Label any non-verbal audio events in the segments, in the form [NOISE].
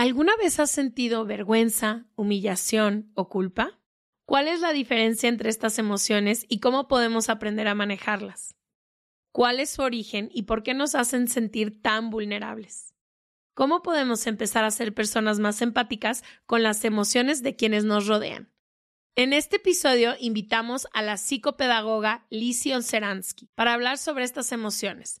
¿Alguna vez has sentido vergüenza, humillación o culpa? ¿Cuál es la diferencia entre estas emociones y cómo podemos aprender a manejarlas? ¿Cuál es su origen y por qué nos hacen sentir tan vulnerables? ¿Cómo podemos empezar a ser personas más empáticas con las emociones de quienes nos rodean? En este episodio invitamos a la psicopedagoga Lizzie Seransky para hablar sobre estas emociones,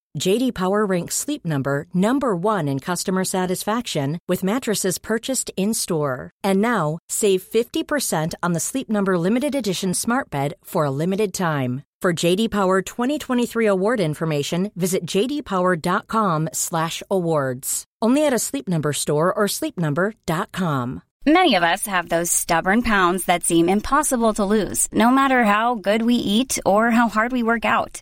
JD Power ranks Sleep Number number 1 in customer satisfaction with mattresses purchased in-store. And now, save 50% on the Sleep Number limited edition Smart Bed for a limited time. For JD Power 2023 award information, visit jdpower.com/awards. Only at a Sleep Number store or sleepnumber.com. Many of us have those stubborn pounds that seem impossible to lose, no matter how good we eat or how hard we work out.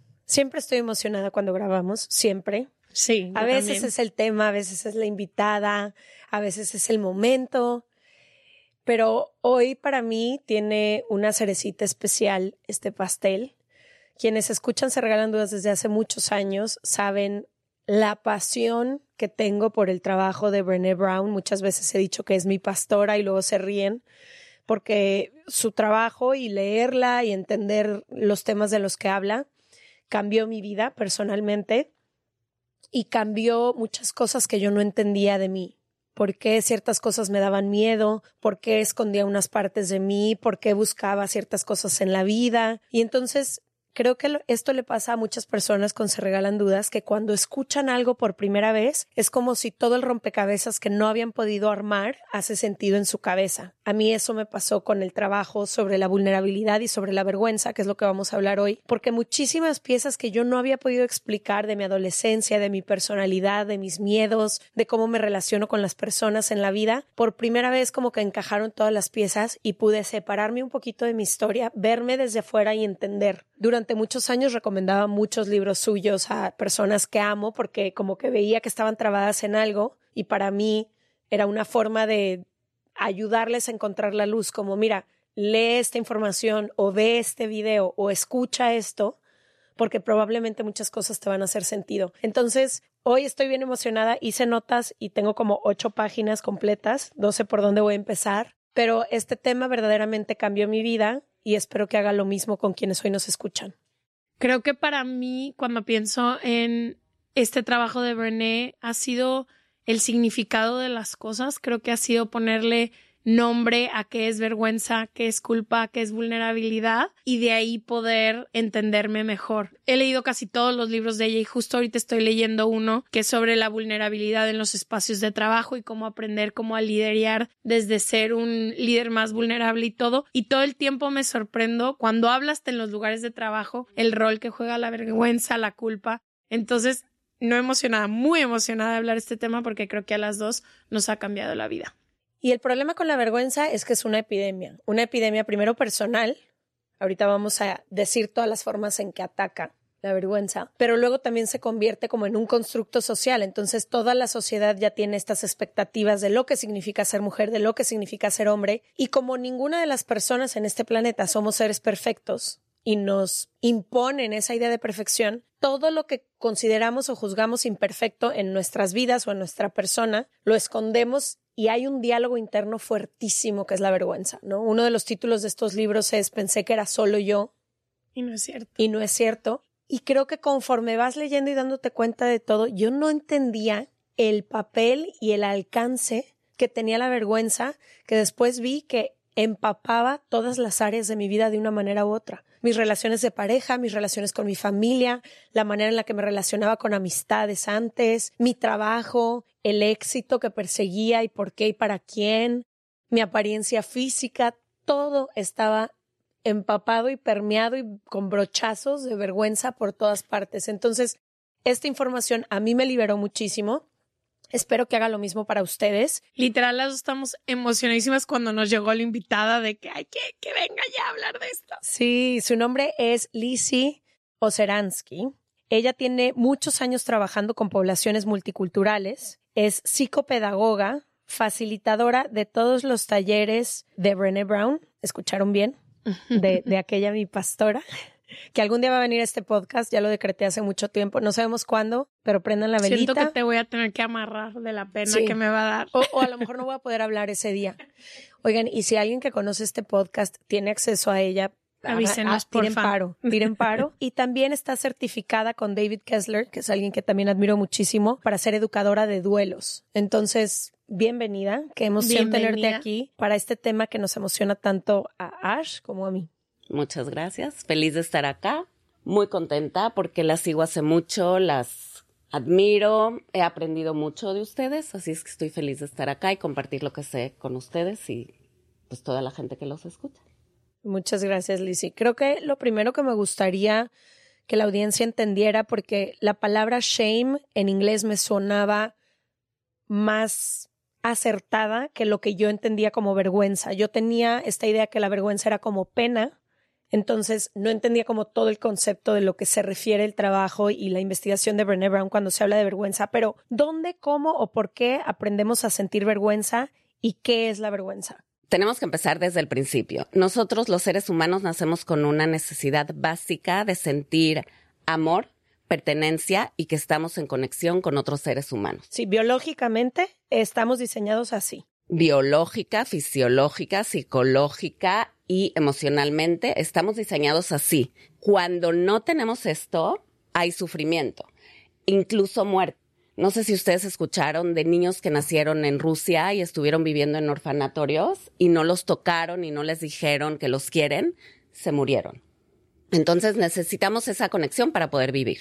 Siempre estoy emocionada cuando grabamos, siempre. Sí. A veces es el tema, a veces es la invitada, a veces es el momento. Pero hoy para mí tiene una cerecita especial este pastel. Quienes escuchan Se Regalan Dudas desde hace muchos años saben la pasión que tengo por el trabajo de Brené Brown. Muchas veces he dicho que es mi pastora y luego se ríen porque su trabajo y leerla y entender los temas de los que habla cambió mi vida personalmente y cambió muchas cosas que yo no entendía de mí. ¿Por qué ciertas cosas me daban miedo? ¿Por qué escondía unas partes de mí? ¿Por qué buscaba ciertas cosas en la vida? Y entonces Creo que esto le pasa a muchas personas con Se Regalan Dudas, que cuando escuchan algo por primera vez es como si todo el rompecabezas que no habían podido armar hace sentido en su cabeza. A mí eso me pasó con el trabajo sobre la vulnerabilidad y sobre la vergüenza, que es lo que vamos a hablar hoy, porque muchísimas piezas que yo no había podido explicar de mi adolescencia, de mi personalidad, de mis miedos, de cómo me relaciono con las personas en la vida, por primera vez como que encajaron todas las piezas y pude separarme un poquito de mi historia, verme desde fuera y entender. Durante durante muchos años recomendaba muchos libros suyos a personas que amo porque como que veía que estaban trabadas en algo y para mí era una forma de ayudarles a encontrar la luz, como mira, lee esta información o ve este video o escucha esto porque probablemente muchas cosas te van a hacer sentido. Entonces, hoy estoy bien emocionada, hice notas y tengo como ocho páginas completas, no sé por dónde voy a empezar, pero este tema verdaderamente cambió mi vida y espero que haga lo mismo con quienes hoy nos escuchan. Creo que para mí, cuando pienso en este trabajo de Brené, ha sido el significado de las cosas. Creo que ha sido ponerle nombre a qué es vergüenza, qué es culpa, qué es vulnerabilidad y de ahí poder entenderme mejor. He leído casi todos los libros de ella y justo ahorita estoy leyendo uno que es sobre la vulnerabilidad en los espacios de trabajo y cómo aprender cómo a liderar desde ser un líder más vulnerable y todo. Y todo el tiempo me sorprendo cuando hablas en los lugares de trabajo el rol que juega la vergüenza, la culpa. Entonces, no emocionada, muy emocionada de hablar este tema porque creo que a las dos nos ha cambiado la vida. Y el problema con la vergüenza es que es una epidemia, una epidemia primero personal, ahorita vamos a decir todas las formas en que ataca la vergüenza, pero luego también se convierte como en un constructo social, entonces toda la sociedad ya tiene estas expectativas de lo que significa ser mujer, de lo que significa ser hombre, y como ninguna de las personas en este planeta somos seres perfectos, y nos imponen esa idea de perfección, todo lo que consideramos o juzgamos imperfecto en nuestras vidas o en nuestra persona, lo escondemos y hay un diálogo interno fuertísimo que es la vergüenza, ¿no? Uno de los títulos de estos libros es Pensé que era solo yo. Y no es cierto. Y no es cierto. Y creo que conforme vas leyendo y dándote cuenta de todo, yo no entendía el papel y el alcance que tenía la vergüenza, que después vi que empapaba todas las áreas de mi vida de una manera u otra. Mis relaciones de pareja, mis relaciones con mi familia, la manera en la que me relacionaba con amistades antes, mi trabajo, el éxito que perseguía y por qué y para quién, mi apariencia física, todo estaba empapado y permeado y con brochazos de vergüenza por todas partes. Entonces, esta información a mí me liberó muchísimo Espero que haga lo mismo para ustedes. Literal, las estamos emocionadísimas cuando nos llegó la invitada de que hay que, que venga ya a hablar de esto. Sí, su nombre es Lizzie Oseransky. Ella tiene muchos años trabajando con poblaciones multiculturales. Es psicopedagoga, facilitadora de todos los talleres de Brené Brown. ¿Escucharon bien? [LAUGHS] De, de aquella mi pastora que algún día va a venir este podcast, ya lo decreté hace mucho tiempo, no sabemos cuándo, pero prendan la velita. Siento que te voy a tener que amarrar de la pena que me va a dar. O, a lo mejor no voy a poder hablar ese día. Oigan, y si alguien que conoce este podcast tiene acceso a ella, Avísenos, por tiren paro, tiren paro. [LAUGHS] Y también está certificada con David Kessler, que es alguien que también admiro muchísimo, para ser educadora de duelos. Entonces, bienvenida, que emoción tenerte aquí para este tema que nos emociona tanto a Ash como a mí. Muchas gracias. Feliz de estar acá. Muy contenta porque las sigo hace mucho, las admiro, he aprendido mucho de ustedes, así es que estoy feliz de estar acá y compartir lo que sé con ustedes y pues toda la gente que los escucha. Muchas gracias, Lizzie. Creo que lo primero que me gustaría que la audiencia entendiera, porque la palabra shame en inglés me sonaba más acertada que lo que yo entendía como vergüenza. Yo tenía esta idea que la vergüenza era como pena entonces, no entendía como todo el concepto de lo que se refiere el trabajo y la investigación de Brené Brown cuando se habla de vergüenza, pero ¿dónde, cómo o por qué aprendemos a sentir vergüenza y qué es la vergüenza? Tenemos que empezar desde el principio. Nosotros los seres humanos nacemos con una necesidad básica de sentir amor, pertenencia y que estamos en conexión con otros seres humanos. Sí, biológicamente estamos diseñados así. Biológica, fisiológica, psicológica y emocionalmente estamos diseñados así. Cuando no tenemos esto, hay sufrimiento, incluso muerte. No sé si ustedes escucharon de niños que nacieron en Rusia y estuvieron viviendo en orfanatorios y no los tocaron y no les dijeron que los quieren, se murieron. Entonces necesitamos esa conexión para poder vivir.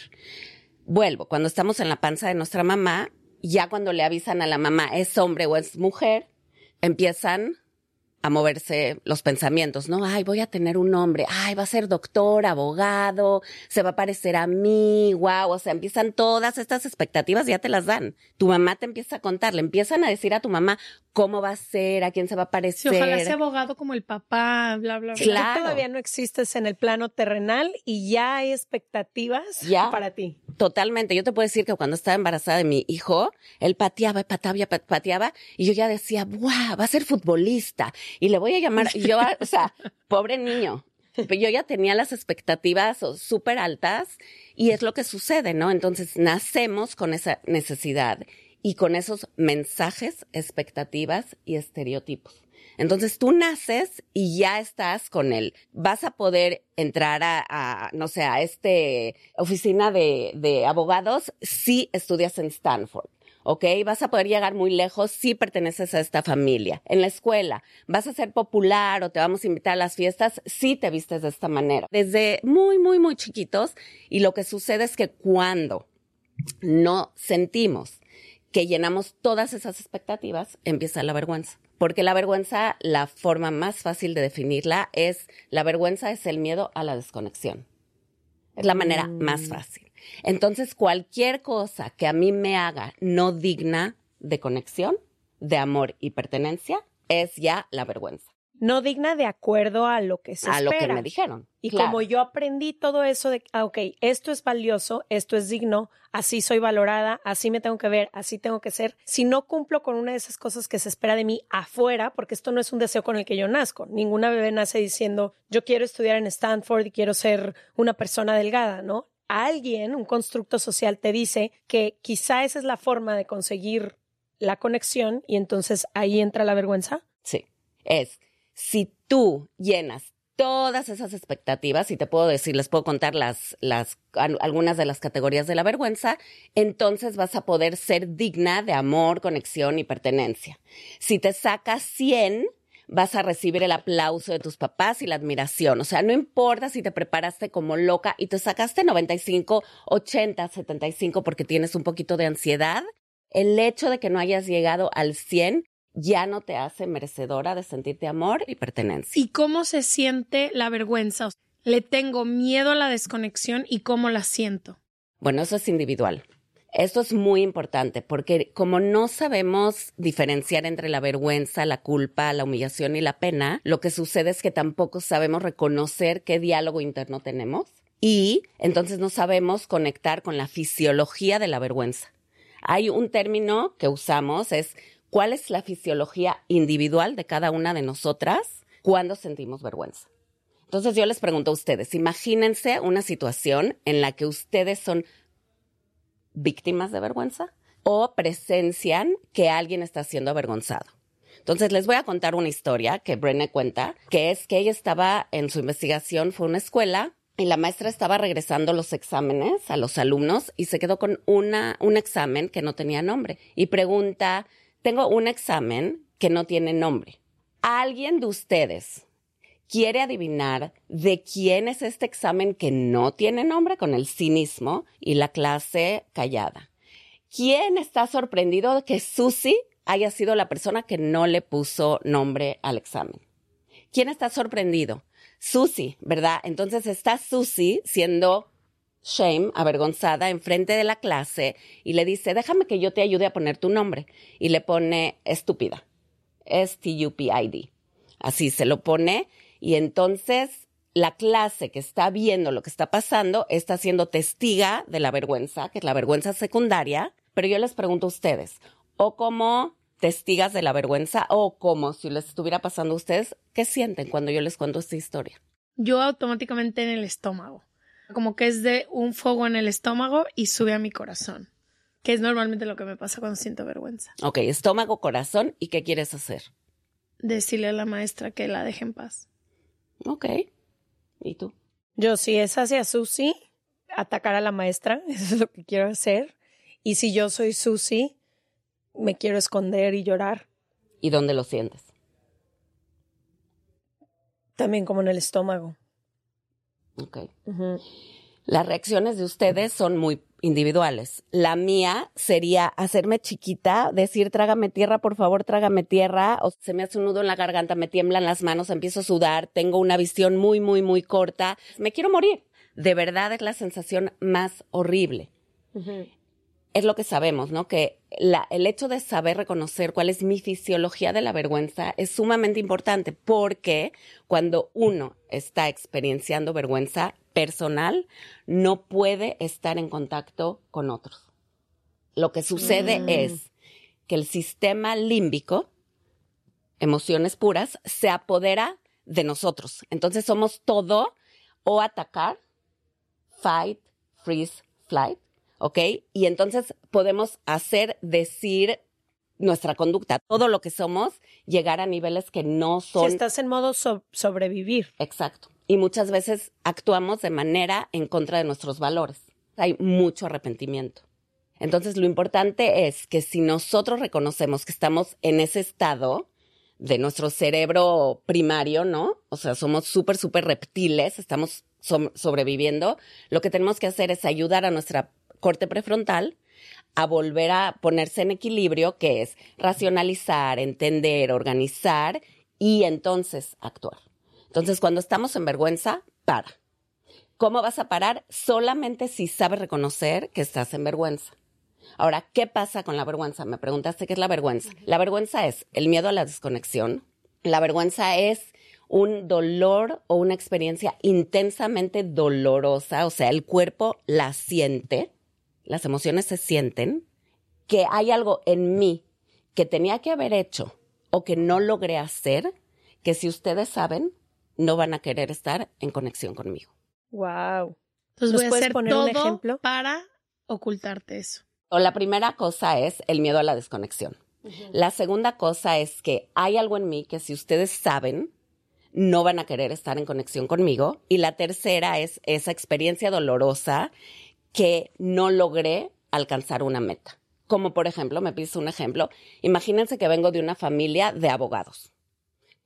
Vuelvo, cuando estamos en la panza de nuestra mamá, ya cuando le avisan a la mamá es hombre o es mujer, empiezan a moverse los pensamientos, ¿no? Ay, voy a tener un nombre, ay, va a ser doctor, abogado, se va a parecer a mí, wow, o sea, empiezan todas estas expectativas, ya te las dan. Tu mamá te empieza a contar, le empiezan a decir a tu mamá cómo va a ser, a quién se va a parecer. ojalá sea abogado como el papá, bla, bla, bla. Claro. todavía no existes en el plano terrenal y ya hay expectativas para ti. Totalmente. Yo te puedo decir que cuando estaba embarazada de mi hijo, él pateaba, pateaba, pateaba, y yo ya decía, ¡guau! Va a ser futbolista y le voy a llamar, yo, o sea, [LAUGHS] pobre niño. Pero yo ya tenía las expectativas súper altas y es lo que sucede, ¿no? Entonces nacemos con esa necesidad y con esos mensajes, expectativas y estereotipos. Entonces tú naces y ya estás con él. Vas a poder entrar a, no sé, a este oficina de, de abogados si estudias en Stanford. ¿ok? Vas a poder llegar muy lejos si perteneces a esta familia. En la escuela, vas a ser popular o te vamos a invitar a las fiestas si te vistes de esta manera. Desde muy, muy, muy chiquitos y lo que sucede es que cuando no sentimos que llenamos todas esas expectativas, empieza la vergüenza. Porque la vergüenza, la forma más fácil de definirla es, la vergüenza es el miedo a la desconexión. Es la manera más mm. fácil. Entonces, cualquier cosa que a mí me haga no digna de conexión, de amor y pertenencia, es ya la vergüenza. No digna de acuerdo a lo que se a espera. lo que me dijeron. Y Claro. como yo aprendí todo eso de, ah, ok, esto es valioso, esto es digno, así soy valorada, así me tengo que ver, así tengo que ser. Si no cumplo con una de esas cosas que se espera de mí afuera, porque esto no es un deseo con el que yo nazco. Ninguna bebé nace diciendo, yo quiero estudiar en Stanford y quiero ser una persona delgada, ¿no? Alguien, un constructo social, te dice que quizá esa es la forma de conseguir la conexión y entonces ahí entra la vergüenza. Sí, es si tú llenas todas esas expectativas, y te puedo decir, les puedo contar las, las, al- algunas de las categorías de la vergüenza, entonces vas a poder ser digna de amor, conexión y pertenencia. Si te sacas 100, vas a recibir el aplauso de tus papás y la admiración. O sea, no importa si te preparaste como loca y te sacaste 95, 80, 75 porque tienes un poquito de ansiedad, el hecho de que no hayas llegado al 100 ya no te hace merecedora de sentirte amor y pertenencia. ¿Y cómo se siente la vergüenza? Le tengo miedo a la desconexión y cómo la siento. Bueno, eso es individual. Esto es muy importante porque como no sabemos diferenciar entre la vergüenza, la culpa, la humillación y la pena, lo que sucede es que tampoco sabemos reconocer qué diálogo interno tenemos y entonces no sabemos conectar con la fisiología de la vergüenza. Hay un término que usamos, es cuál es la fisiología individual de cada una de nosotras cuando sentimos vergüenza. Entonces yo les pregunto a ustedes, imagínense una situación en la que ustedes son víctimas de vergüenza o presencian que alguien está siendo avergonzado. Entonces les voy a contar una historia que Brené cuenta, que es que ella estaba en su investigación, fue a una escuela y la maestra estaba regresando los exámenes a los alumnos y se quedó con una, un examen que no tenía nombre y pregunta, tengo un examen que no tiene nombre. ¿Alguien de ustedes quiere adivinar de quién es este examen que no tiene nombre con el cinismo y la clase callada? ¿Quién está sorprendido de que Susie haya sido la persona que no le puso nombre al examen? ¿Quién está sorprendido? Susie, ¿verdad? Entonces está Susie siendo shame, avergonzada, enfrente de la clase y le dice, déjame que yo te ayude a poner tu nombre. Y le pone estúpida. S-T-U-P-I-D. Así se lo pone y entonces la clase que está viendo lo que está pasando está siendo testiga de la vergüenza, que es la vergüenza secundaria, pero yo les pregunto a ustedes, o como testigas de la vergüenza, o como si les estuviera pasando a ustedes, ¿qué sienten cuando yo les cuento esta historia? Yo automáticamente en el estómago. Como que es de un fuego en el estómago y sube a mi corazón. Que es normalmente lo que me pasa cuando siento vergüenza. Ok, estómago, corazón, ¿y qué quieres hacer? Decirle a la maestra que la deje en paz. Ok, ¿y tú? Yo, si es hacia Susi, atacar a la maestra, [LAUGHS] eso es lo que quiero hacer. Y si yo soy Susi, me quiero esconder y llorar. ¿Y dónde lo sientes? También como en el estómago. Ok. Ujú. Las reacciones de ustedes son muy individuales. La mía sería hacerme chiquita, decir trágame tierra, por favor, trágame tierra, o se me hace un nudo en la garganta, me tiemblan las manos, empiezo a sudar, tengo una visión muy, muy, muy corta, me quiero morir. De verdad es la sensación más horrible. Ujú. Es lo que sabemos, ¿no? Que la- el hecho de saber reconocer cuál es mi fisiología de la vergüenza es sumamente importante porque cuando uno está experienciando vergüenza personal, no puede estar en contacto con otros. Lo que sucede Mm. es que el sistema límbico, emociones puras, se apodera de nosotros. Entonces somos todo o atacar, fight, freeze, flight, ¿ok? Y entonces podemos hacer, decir nuestra conducta, todo lo que somos, llegar a niveles que no Si son estás en modo so- sobrevivir. Exacto. Y muchas veces actuamos de manera en contra de nuestros valores. Hay mucho arrepentimiento. Entonces, lo importante es que si nosotros reconocemos que estamos en ese estado de nuestro cerebro primario, ¿no? O sea, somos súper, súper reptiles, estamos sobreviviendo, lo que tenemos que hacer es ayudar a nuestra corte prefrontal a volver a ponerse en equilibrio, que es racionalizar, entender, organizar y entonces actuar. Entonces, cuando estamos en vergüenza, para. ¿Cómo vas a parar? Solamente si sabes reconocer que estás en vergüenza. Ahora, ¿qué pasa con la vergüenza? Me preguntaste qué es la vergüenza. La vergüenza es el miedo a la desconexión. La vergüenza es un dolor o una experiencia intensamente dolorosa, o sea, el cuerpo la siente, las emociones se sienten, que hay algo en mí que tenía que haber hecho o que no logré hacer, que si ustedes saben, no van a querer estar en conexión conmigo. Wow. Entonces ¿Nos voy a hacer poner un todo ejemplo? para ocultarte eso. O la primera cosa es el miedo a la desconexión. La segunda cosa es que hay algo en mí que si ustedes saben, no van a querer estar en conexión conmigo. Y la tercera es esa experiencia dolorosa que no logré alcanzar una meta. Como por ejemplo, me pides un ejemplo, imagínense que vengo de una familia de abogados.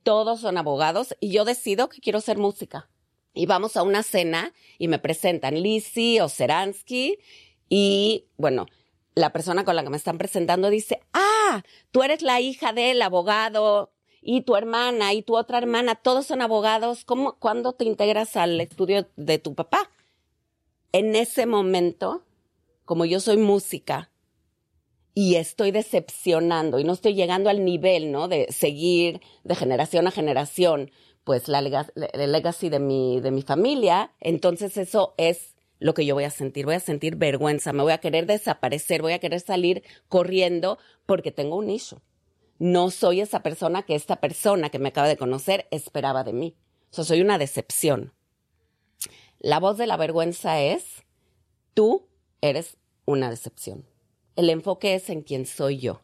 Todos son abogados y yo decido que quiero ser música. Y vamos a una cena y me presentan Lizzie o Seransky y bueno, la persona con la que me están presentando dice, ah, tú eres la hija del abogado y tu hermana y tu otra hermana, todos son abogados. ¿Cómo, cuándo te integras al estudio de tu papá? En ese momento, como yo soy música y estoy decepcionando y no estoy llegando al nivel, ¿no? De seguir de generación a generación, pues la lega- legacy de mi, de mi familia, entonces eso es lo que yo voy a sentir. Voy a sentir vergüenza, me voy a querer desaparecer, voy a querer salir corriendo porque tengo un issue. No soy esa persona que esta persona que me acaba de conocer esperaba de mí. O sea, soy una decepción. La voz de la vergüenza es, tú eres una decepción. El enfoque es en quién soy yo.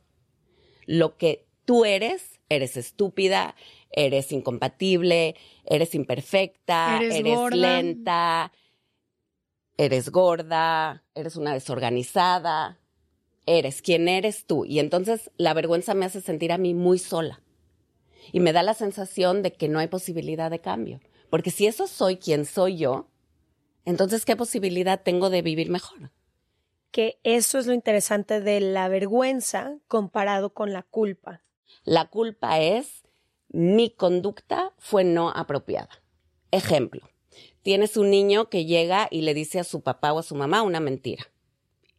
Lo que tú eres, eres estúpida, eres incompatible, eres imperfecta, Eres eres, lenta, eres gorda, eres una desorganizada, eres quien eres tú. Y entonces la vergüenza me hace sentir a mí muy sola. Y me da la sensación de que no hay posibilidad de cambio. Porque si eso soy quien soy yo, entonces ¿qué posibilidad tengo de vivir mejor? Que eso es lo interesante de la vergüenza comparado con la culpa. La culpa es mi conducta fue no apropiada. Ejemplo, tienes un niño que llega y le dice a su papá o a su mamá una mentira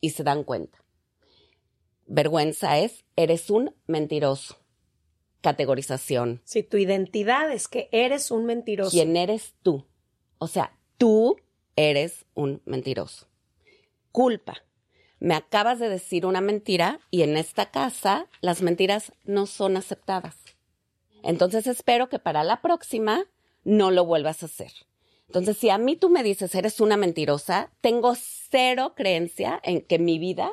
y se dan cuenta. Vergüenza es, eres un mentiroso. Categorización. Si tu identidad es que eres un mentiroso. ¿Quién eres tú? O sea, tú eres un mentiroso. Culpa. Me acabas de decir una mentira y en esta casa las mentiras no son aceptadas. Entonces espero que para la próxima no lo vuelvas a hacer. Entonces, si a mí tú me dices eres una mentirosa, tengo cero creencia en que mi vida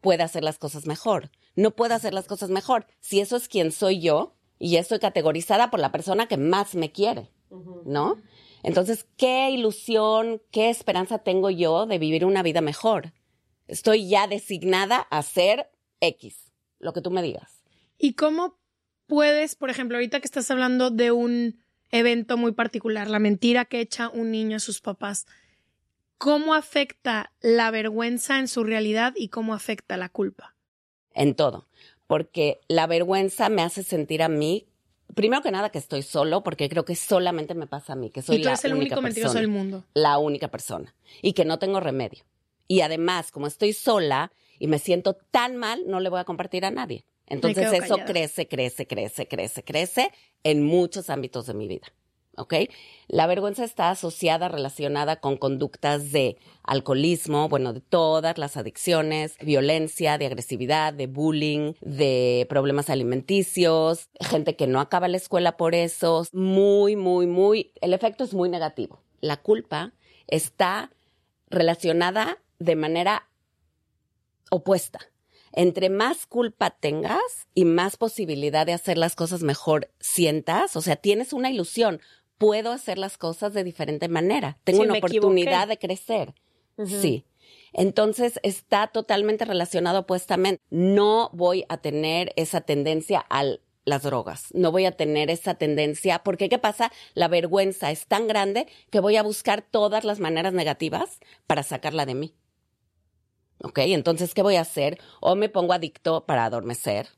pueda hacer las cosas mejor. No puedo hacer las cosas mejor. Si eso es quien soy yo y ya estoy categorizada por la persona que más me quiere, ¿no? Entonces, ¿qué ilusión, qué esperanza tengo yo de vivir una vida mejor? Estoy ya designada a ser X, lo que tú me digas. ¿Y cómo puedes, por ejemplo, ahorita que estás hablando de un evento muy particular, la mentira que echa un niño a sus papás, ¿cómo afecta la vergüenza en su realidad y cómo afecta la culpa? en todo, porque la vergüenza me hace sentir a mí, primero que nada que estoy solo, porque creo que solamente me pasa a mí, que soy y tú la eres el única único mentiroso persona, del mundo. la única persona, y que no tengo remedio. Y además, como estoy sola y me siento tan mal, no le voy a compartir a nadie. Entonces eso callada. crece, crece, crece, crece, crece en muchos ámbitos de mi vida. ¿Ok? La vergüenza está asociada, relacionada con conductas de alcoholismo, bueno, de todas las adicciones, violencia, de agresividad, de bullying, de problemas alimenticios, gente que no acaba la escuela por eso. Muy, muy, muy, el efecto es muy negativo. La culpa está relacionada de manera opuesta. Entre más culpa tengas y más posibilidad de hacer las cosas mejor sientas, o sea, tienes una ilusión, puedo hacer las cosas de diferente manera, tengo Sí, una oportunidad equivoqué. de crecer. Sí. Entonces está totalmente relacionado opuestamente. No voy a tener esa tendencia a las drogas. No voy a tener esa tendencia, porque ¿qué pasa? La vergüenza es tan grande que voy a buscar todas las maneras negativas para sacarla de mí. ¿Ok? Entonces, ¿qué voy a hacer? O me pongo adicto para adormecer,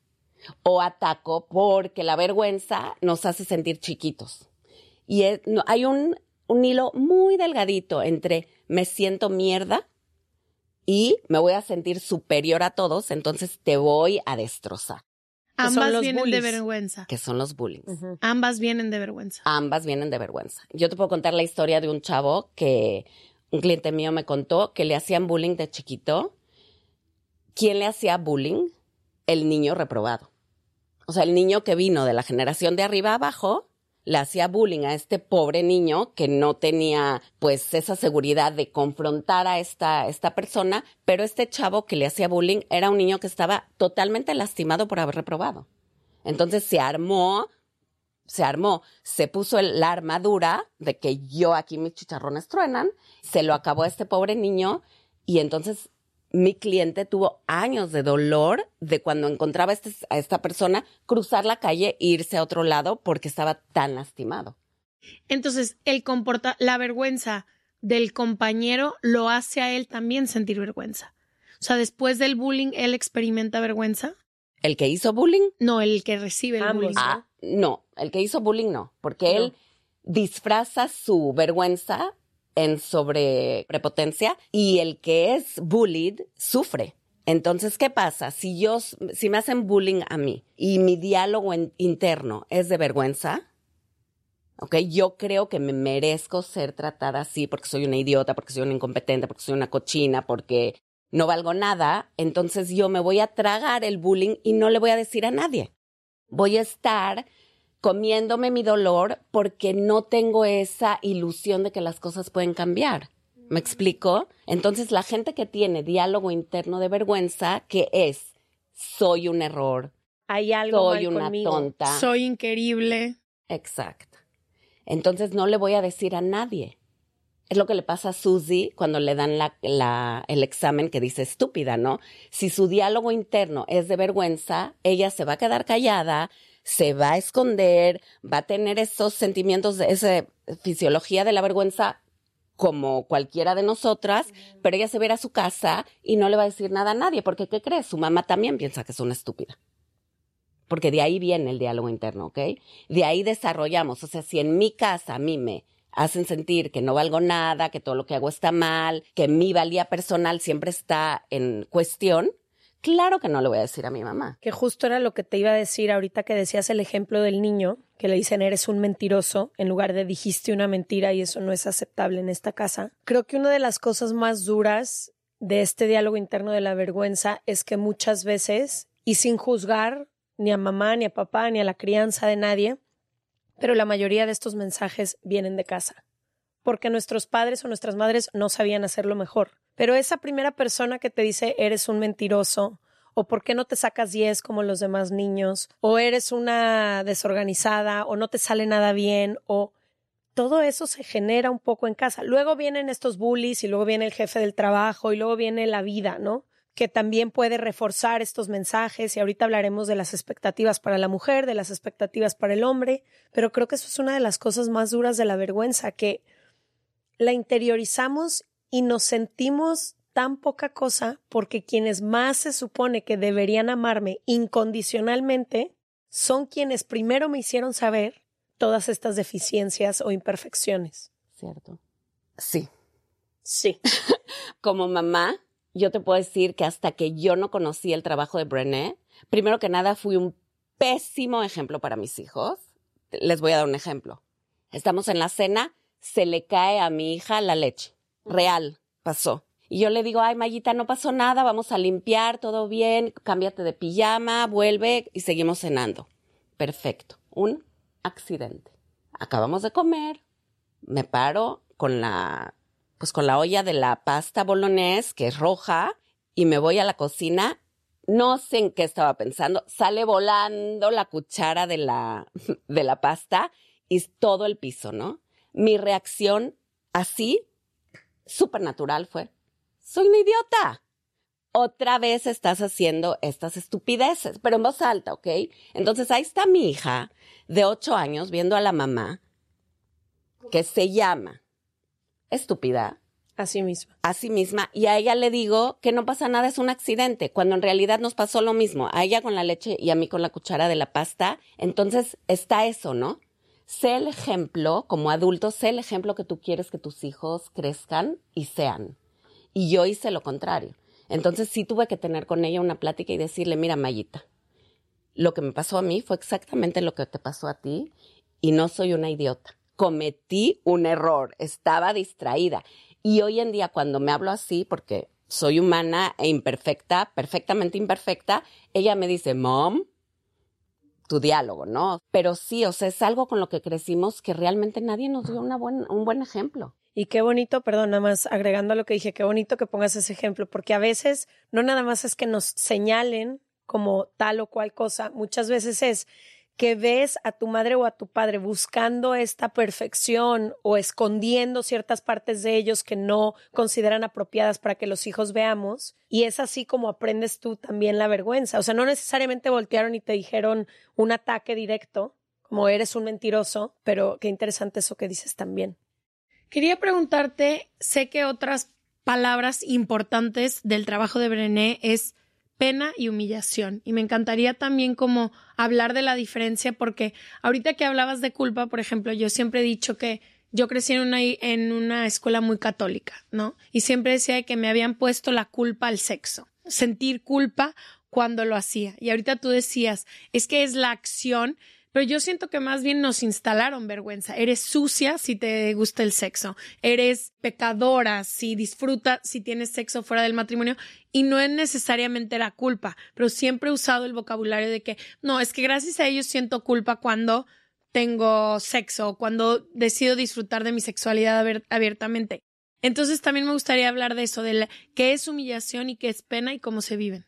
o ataco porque la vergüenza nos hace sentir chiquitos. Y es- no, hay un, un hilo muy delgadito entre me siento mierda y me voy a sentir superior a todos, entonces te voy a destrozar. Ambas vienen de vergüenza. que son los bullying. Ambas vienen de vergüenza. Ambas vienen de vergüenza. Yo te puedo contar la historia de un chavo que un cliente mío me contó que le hacían bullying de chiquito. ¿Quién le hacía bullying? El niño reprobado. O sea, el niño que vino de la generación de arriba abajo le hacía bullying a este pobre niño que no tenía pues esa seguridad de confrontar a esta, esta persona, pero este chavo que le hacía bullying era un niño que estaba totalmente lastimado por haber reprobado. Entonces se armó se armó, se puso el- la armadura de que yo aquí mis chicharrones truenan, se lo acabó a este pobre niño y entonces mi cliente tuvo años de dolor de cuando encontraba a, este- a esta persona cruzar la calle e irse a otro lado porque estaba tan lastimado. Entonces, el comporta la vergüenza del compañero lo hace a él también sentir vergüenza. O sea, después del bullying, él experimenta vergüenza. El que hizo bullying, No, el que recibe el Ambos. bullying. ah, no, el que hizo bullying no, porque él disfraza su vergüenza en sobre prepotencia y el que es bullied sufre. Entonces, ¿qué pasa? Si yo, si me hacen bullying a mí y mi diálogo interno es de vergüenza, ¿ok? Yo creo que me merezco ser tratada así porque soy una idiota, porque soy una incompetente, porque soy una cochina, porque no valgo nada. Entonces yo me voy a tragar el bullying y no le voy a decir a nadie. Voy a estar comiéndome mi dolor porque no tengo esa ilusión de que las cosas pueden cambiar. ¿Me explico? Entonces la gente que tiene diálogo interno de vergüenza, que es, soy un error, Hay algo soy mal una conmigo. tonta. Soy increíble. Exacto. Entonces no le voy a decir a nadie. Es lo que le pasa a Susie cuando le dan la, la- el examen que dice estúpida, ¿no? Si su diálogo interno es de vergüenza, ella se va a quedar callada, se va a esconder, va a tener esos sentimientos, de esa fisiología de la vergüenza como cualquiera de nosotras, pero ella se va a ir a su casa y no le va a decir nada a nadie, porque ¿qué crees? Su mamá también piensa que es una estúpida. Porque de ahí viene el diálogo interno, ¿ok? De ahí desarrollamos. O sea, si en mi casa a mí me hacen sentir que no valgo nada, que todo lo que hago está mal, que mi valía personal siempre está en cuestión, claro que no le voy a decir a mi mamá. Que justo era lo que te iba a decir ahorita que decías el ejemplo del niño, que le dicen eres un mentiroso, en lugar de dijiste una mentira y eso no es aceptable en esta casa. Creo que una de las cosas más duras de este diálogo interno de la vergüenza es que muchas veces, y sin juzgar ni a mamá, ni a papá, ni a la crianza de nadie, pero la mayoría de estos mensajes vienen de casa, porque nuestros padres o nuestras madres no sabían hacerlo mejor. Pero esa primera persona que te dice eres un mentiroso, o por qué no te sacas 10 como los demás niños, o eres una desorganizada, o no te sale nada bien, o todo eso se genera un poco en casa. Luego vienen estos bullies y luego viene el jefe del trabajo y luego viene la vida, ¿no? que también puede reforzar estos mensajes y ahorita hablaremos de las expectativas para la mujer, de las expectativas para el hombre, pero creo que eso es una de las cosas más duras de la vergüenza, que la interiorizamos y nos sentimos tan poca cosa porque quienes más se supone que deberían amarme incondicionalmente son quienes primero me hicieron saber todas estas deficiencias o imperfecciones. ¿Cierto? Sí. Sí. [LAUGHS] Como mamá, yo te puedo decir que hasta que yo no conocí el trabajo de Brené, primero que nada fui un pésimo ejemplo para mis hijos. Les voy a dar un ejemplo. Estamos en la cena, se le cae a mi hija la leche. Real, pasó. Y yo le digo, ay, Mayita, no pasó nada, vamos a limpiar, todo bien, cámbiate de pijama, vuelve y seguimos cenando. Perfecto. Un accidente. Acabamos de comer, me paro con la, pues con la olla de la pasta bolognese, que es roja, y me voy a la cocina. No sé en qué estaba pensando. Sale volando la cuchara de la, [LAUGHS] de la pasta y todo el piso, ¿no? Mi reacción así, súper natural fue, soy una idiota. Otra vez estás haciendo estas estupideces, pero en voz alta, ¿ok? Entonces ahí está mi hija de ocho años viendo a la mamá que se llama estúpida Así a sí misma y a ella le digo que no pasa nada, es un accidente, cuando en realidad nos pasó lo mismo, a ella con la leche y a mí con la cuchara de la pasta. Entonces está eso, ¿no? Sé el ejemplo, como adulto, sé el ejemplo que tú quieres que tus hijos crezcan y sean. Y yo hice lo contrario. Entonces sí tuve que tener con ella una plática y decirle, mira, Mayita, lo que me pasó a mí fue exactamente lo que te pasó a ti y no soy una idiota. Cometí un error, estaba distraída. Y hoy en día cuando me hablo así, porque soy humana e imperfecta, perfectamente imperfecta, ella me dice, mom, tu diálogo, ¿no? Pero sí, o sea, es algo con lo que crecimos que realmente nadie nos dio una un buen ejemplo. Y qué bonito, perdón, nada más agregando a lo que dije, qué bonito que pongas ese ejemplo, porque a veces no nada más es que nos señalen como tal o cual cosa, muchas veces es que ves a tu madre o a tu padre buscando esta perfección o escondiendo ciertas partes de ellos que no consideran apropiadas para que los hijos veamos. Y es así como aprendes tú también la vergüenza. O sea, no necesariamente voltearon y te dijeron un ataque directo, como eres un mentiroso, pero qué interesante eso que dices también. Quería preguntarte, sé que otras palabras importantes del trabajo de Brené es pena y humillación. Y me encantaría también como hablar de la diferencia porque ahorita que hablabas de culpa, por ejemplo, yo siempre he dicho que yo crecí en una, en una escuela muy católica, ¿no? Y siempre decía que me habían puesto la culpa al sexo, sentir culpa cuando lo hacía. Y ahorita tú decías, es que es la acción pero yo siento que más bien nos instalaron vergüenza. Eres sucia si te gusta el sexo. Eres pecadora si disfruta, si tienes sexo fuera del matrimonio. Y no es necesariamente la culpa, pero siempre he usado el vocabulario de que no, es que gracias a ellos siento culpa cuando tengo sexo, cuando decido disfrutar de mi sexualidad abiertamente. Entonces también me gustaría hablar de eso, de qué es humillación y qué es pena y cómo se viven.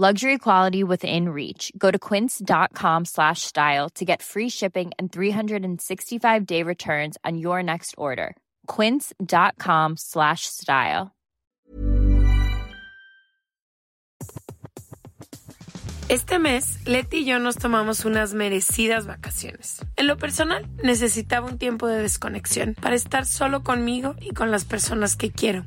Luxury quality within reach. Go to quince.com slash style to get free shipping and 365 day returns on your next order. Quince.com slash style. Este mes, Leti y yo nos tomamos unas merecidas vacaciones. En lo personal, necesitaba un tiempo de desconexión para estar solo conmigo y con las personas que quiero.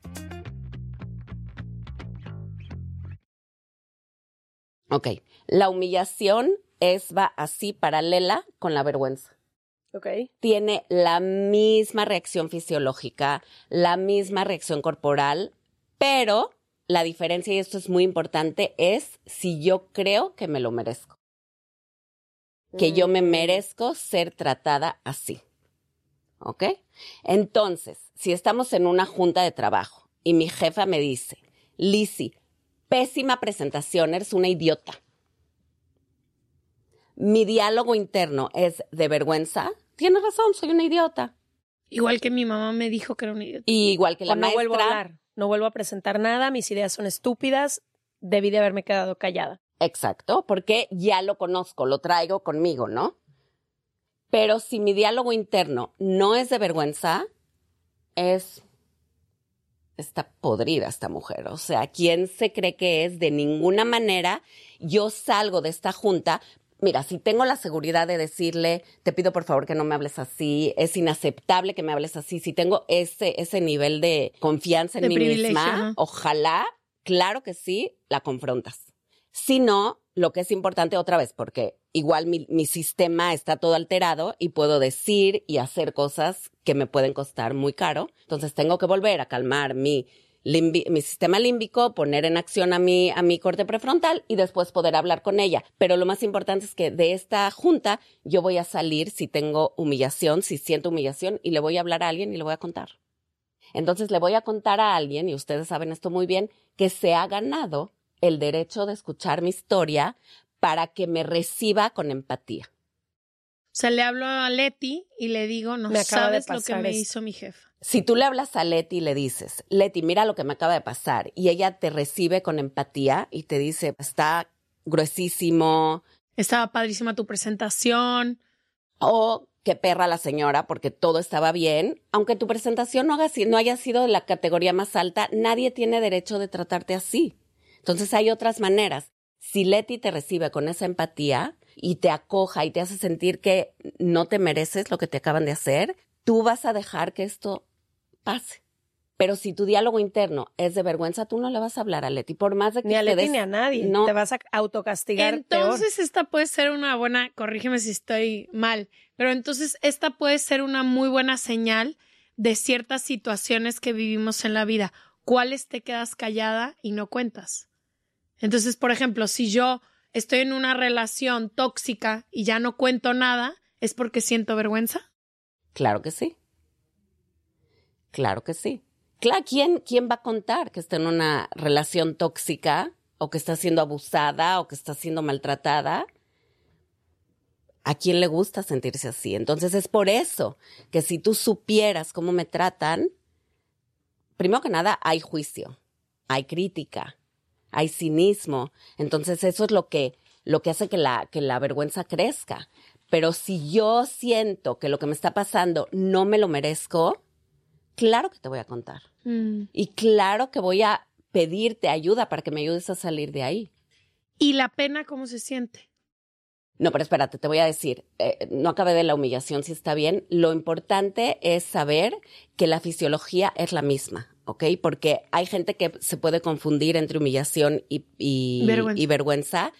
Ok, la humillación es va así paralela con la vergüenza. Okay. Tiene la misma reacción fisiológica, la misma reacción corporal, pero la diferencia, y esto es muy importante, es si yo creo que me lo merezco. que yo me Mm. merezco ser tratada así. ¿Ok? Entonces, si estamos en una junta de trabajo y mi jefa me dice, Lizzy, pésima presentación, eres una idiota. Mi diálogo interno es de vergüenza. Tienes razón, soy una idiota. Igual que mi mamá me dijo que era un idiota. Y igual que la O no maestra. vuelvo a hablar, no vuelvo a presentar nada, mis ideas son estúpidas, debí de haberme quedado callada. Exacto, porque ya lo conozco, lo traigo conmigo, ¿no? Pero si mi diálogo interno no es de vergüenza, es... Está podrida esta mujer. O sea, ¿quién se cree que es? De ninguna manera yo salgo de esta junta. Mira, si tengo la seguridad de decirle, te pido por favor que no me hables así, es inaceptable que me hables así, si tengo ese, ese nivel de confianza en De mí misma, ojalá, claro que sí, la confrontas. Si no, lo que es importante otra vez, porque igual mi, sistema está todo alterado y puedo decir y hacer cosas que me pueden costar muy caro. Entonces tengo que volver a calmar mi, mi sistema límbico, poner en acción a mi, a mi corte prefrontal y después poder hablar con ella. Pero lo más importante es que de esta junta yo voy a salir si tengo humillación, si siento humillación y le voy a hablar a alguien y le voy a contar. Entonces le voy a contar a alguien, y ustedes saben esto muy bien, que se ha ganado el derecho de escuchar mi historia para que me reciba con empatía. O sea, le hablo a Leti y le digo, no sabes lo que me esto. hizo mi jefa. Si tú le hablas a Leti y le dices, Leti, mira lo que me acaba de pasar, y ella te recibe con empatía y te dice, está gruesísimo, Estaba padrísima tu presentación. o qué perra la señora porque todo estaba bien, aunque tu presentación no, haga, si- no haya sido de la categoría más alta, nadie tiene derecho de tratarte así. Entonces hay otras maneras. Si Leti te recibe con esa empatía y te acoja y te hace sentir que no te mereces lo que te acaban de hacer, tú vas a dejar que esto pase. Pero si tu diálogo interno es de vergüenza, tú no le vas a hablar a Leti, por más de que Ni a Leti ni a nadie. No. Te vas a autocastigar Entonces, esta puede ser una buena, corrígeme si estoy mal, pero entonces esta puede ser una muy buena señal de ciertas situaciones que vivimos en la vida. ¿Cuáles te quedas callada y no cuentas? Entonces, por ejemplo, si yo estoy en una relación tóxica y ya no cuento nada, ¿es porque siento vergüenza? Claro que sí. Claro que sí. Claro, ¿quién, ¿quién va a contar que está en una relación tóxica o que está siendo abusada o que está siendo maltratada? ¿A quién le gusta sentirse así? Entonces es por eso que si tú supieras cómo me tratan, primero que nada hay juicio, hay crítica, hay cinismo. Entonces eso es lo que, lo que hace que la, que la vergüenza crezca. Pero si yo siento que lo que me está pasando no me lo merezco, claro que te voy a contar. Mm. Y claro que voy a pedirte ayuda para que me ayudes a salir de ahí. ¿Y la pena cómo se siente? No, pero espérate, te voy a decir, eh, no acabé de la humillación, si está bien. Lo importante es saber que la fisiología es la misma, ¿ok? Porque hay gente que se puede confundir entre humillación y, y- Vergüenza. y vergüenza.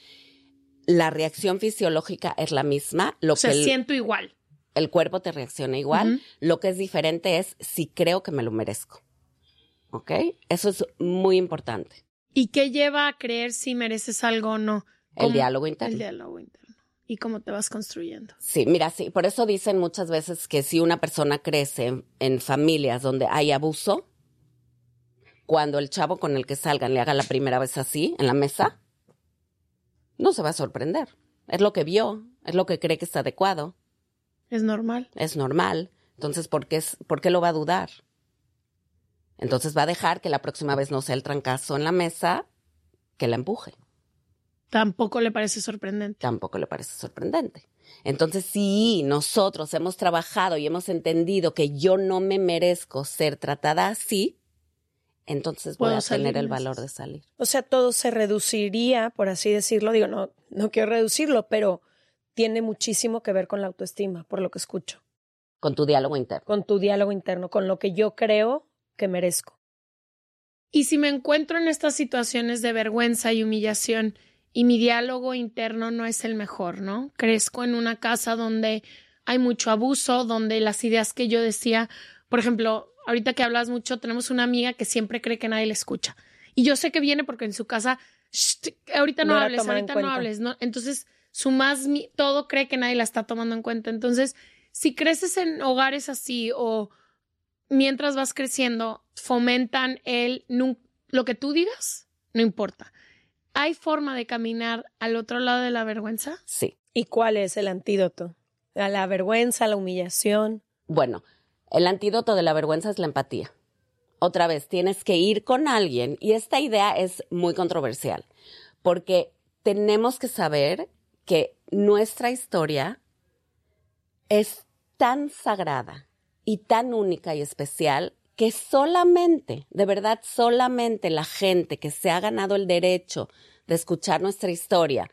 La reacción fisiológica es la misma. Lo O sea, que el, siento igual. el cuerpo te reacciona igual. Ujú. Lo que es diferente es si creo que me lo merezco. ¿Ok? Eso es muy importante. ¿Y qué lleva a creer si mereces algo o no? El ¿Cómo- diálogo interno. El diálogo interno. ¿Y cómo te vas construyendo? Sí, mira, sí, por eso dicen muchas veces que si una persona crece en, en familias donde hay abuso, cuando el chavo con el que salgan le haga la primera vez así en la mesa, no se va a sorprender. Es lo que vio, es lo que cree que está adecuado, Es normal. es normal. Entonces, ¿por qué, es, ¿por qué lo va a dudar? Entonces va a dejar que la próxima vez no sea el trancazo en la mesa que la empuje. Tampoco le parece sorprendente. tampoco le parece sorprendente. Entonces, si nosotros hemos trabajado y hemos entendido que yo no me merezco ser tratada así, entonces voy a salir tener el valor de salir. O sea, todo se reduciría, por así decirlo. Digo, no, no quiero reducirlo, pero tiene muchísimo que ver con la autoestima, por lo que escucho, Con tu diálogo interno. con tu diálogo interno, con lo que yo creo que merezco. Y si me encuentro en estas situaciones de vergüenza y humillación y mi diálogo interno no es el mejor, ¿no? Crezco en una casa donde hay mucho abuso, donde las ideas que yo decía, por ejemplo, ahorita que hablas mucho, tenemos una amiga que siempre cree que nadie le escucha. Y yo sé que viene porque en su casa, "Shh, ahorita no, No hables, ahorita no hables, ¿no? Entonces su más mi- todo cree que nadie la está tomando en cuenta. Entonces, si creces en hogares así o mientras vas creciendo fomentan el lo que tú digas, no importa. ¿Hay forma de caminar al otro lado de la vergüenza? Sí. ¿Y cuál es el antídoto? A la vergüenza, a la humillación. Bueno, el antídoto de la vergüenza es la empatía. Otra vez, tienes que ir con alguien y esta idea es muy controversial porque tenemos que saber que nuestra historia es tan sagrada y tan única y especial que solamente, de verdad, solamente la gente que se ha ganado el derecho de escuchar nuestra historia,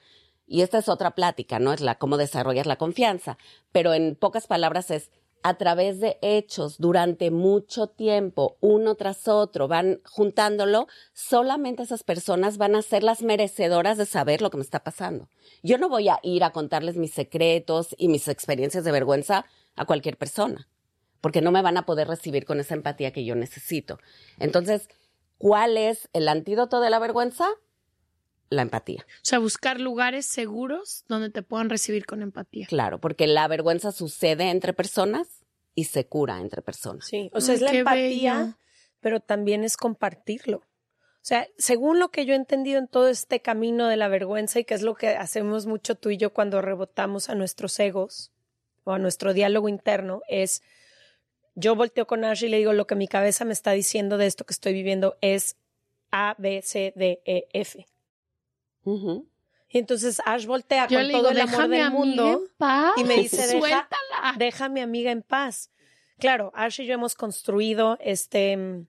y esta es otra plática, ¿no? Es la cómo desarrollar la confianza, pero en pocas palabras es a través de hechos durante mucho tiempo, uno tras otro, van juntándolo, solamente esas personas van a ser las merecedoras de saber lo que me está pasando. Yo no voy a ir a contarles mis secretos y mis experiencias de vergüenza a cualquier persona, porque no me van a poder recibir con esa empatía que yo necesito. Entonces, ¿cuál es el antídoto de la vergüenza? La empatía. O sea, buscar lugares seguros donde te puedan recibir con empatía. Claro, porque la vergüenza sucede entre personas y se cura entre personas. Sí, o sea, Ay, es la empatía, pero también es compartirlo. O sea, según lo que yo he entendido en todo este camino de la vergüenza y que es lo que hacemos mucho tú y yo cuando rebotamos a nuestros egos o a nuestro diálogo interno, es yo volteo con Ash y le digo lo que mi cabeza me está diciendo de esto que estoy viviendo es A, B, C, D, E, F. Y entonces Ash voltea Yo con le todo digo, el amor del a mi mundo amiga en paz. y me dice, deja, suéltala. deja a mi amiga en paz. Claro, Ash y yo hemos construido este mm,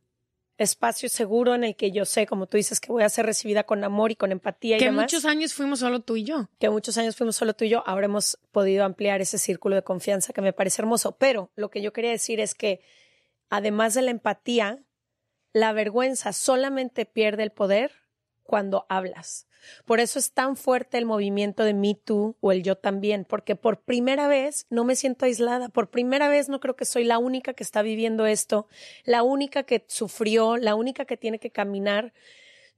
espacio seguro en el que yo sé, como tú dices, que voy a ser recibida con amor y con empatía y que demás. muchos años fuimos solo tú y yo. que muchos años fuimos solo tú y yo, ahora hemos podido ampliar ese círculo de confianza que me parece hermoso. Pero lo que yo quería decir es que, además de la empatía, la vergüenza solamente pierde el poder cuando hablas. Por eso es tan fuerte el movimiento de Me Too o el yo también, porque por primera vez no me siento aislada, por primera vez no creo que soy la única que está viviendo esto, la única que sufrió, la única que tiene que caminar.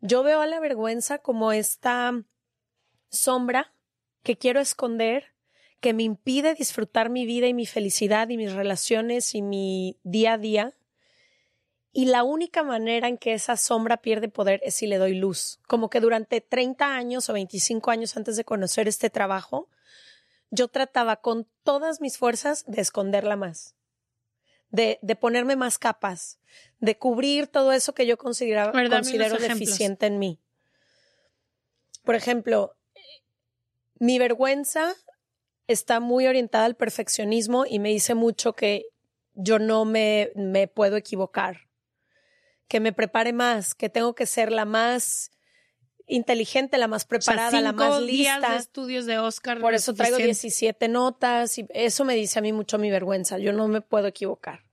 Yo veo a la vergüenza como esta sombra que quiero esconder, que me impide disfrutar mi vida y mi felicidad y mis relaciones y mi día a día. Y la única manera en que esa sombra pierde poder es si le doy luz. Como que durante 30 años o 25 años antes de conocer este trabajo, yo trataba con todas mis fuerzas de esconderla más, de, de ponerme más capas, de cubrir todo eso que yo consideraba, ver, considero deficiente en mí. Por ejemplo, mi vergüenza está muy orientada al perfeccionismo y me dice mucho que yo no me, me puedo equivocar, que me prepare más, que tengo que ser la más inteligente, la más O sea, preparada, la más días lista. de estudios de Oscar. Por eso es traigo suficiente. 17 notas y eso me dice a mí mucho mi vergüenza. Yo no me puedo equivocar.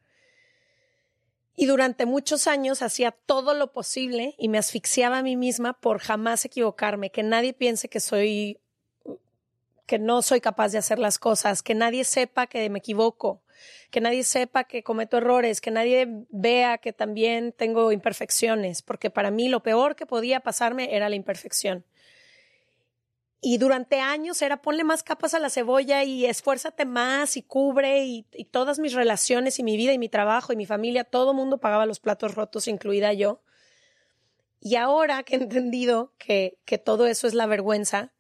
Y durante muchos años hacía todo lo posible y me asfixiaba a mí misma por jamás equivocarme, que nadie piense que soy que no soy capaz de hacer las cosas, que nadie sepa que me equivoco, que nadie sepa que cometo errores, que nadie vea que también tengo imperfecciones, porque para mí lo peor que podía pasarme era la imperfección. Y durante años era ponle más capas a la cebolla y esfuérzate más y cubre y, y todas mis relaciones y mi vida y mi trabajo y mi familia, todo mundo pagaba los platos rotos, incluida yo. Y ahora que he entendido que, que todo eso es la vergüenza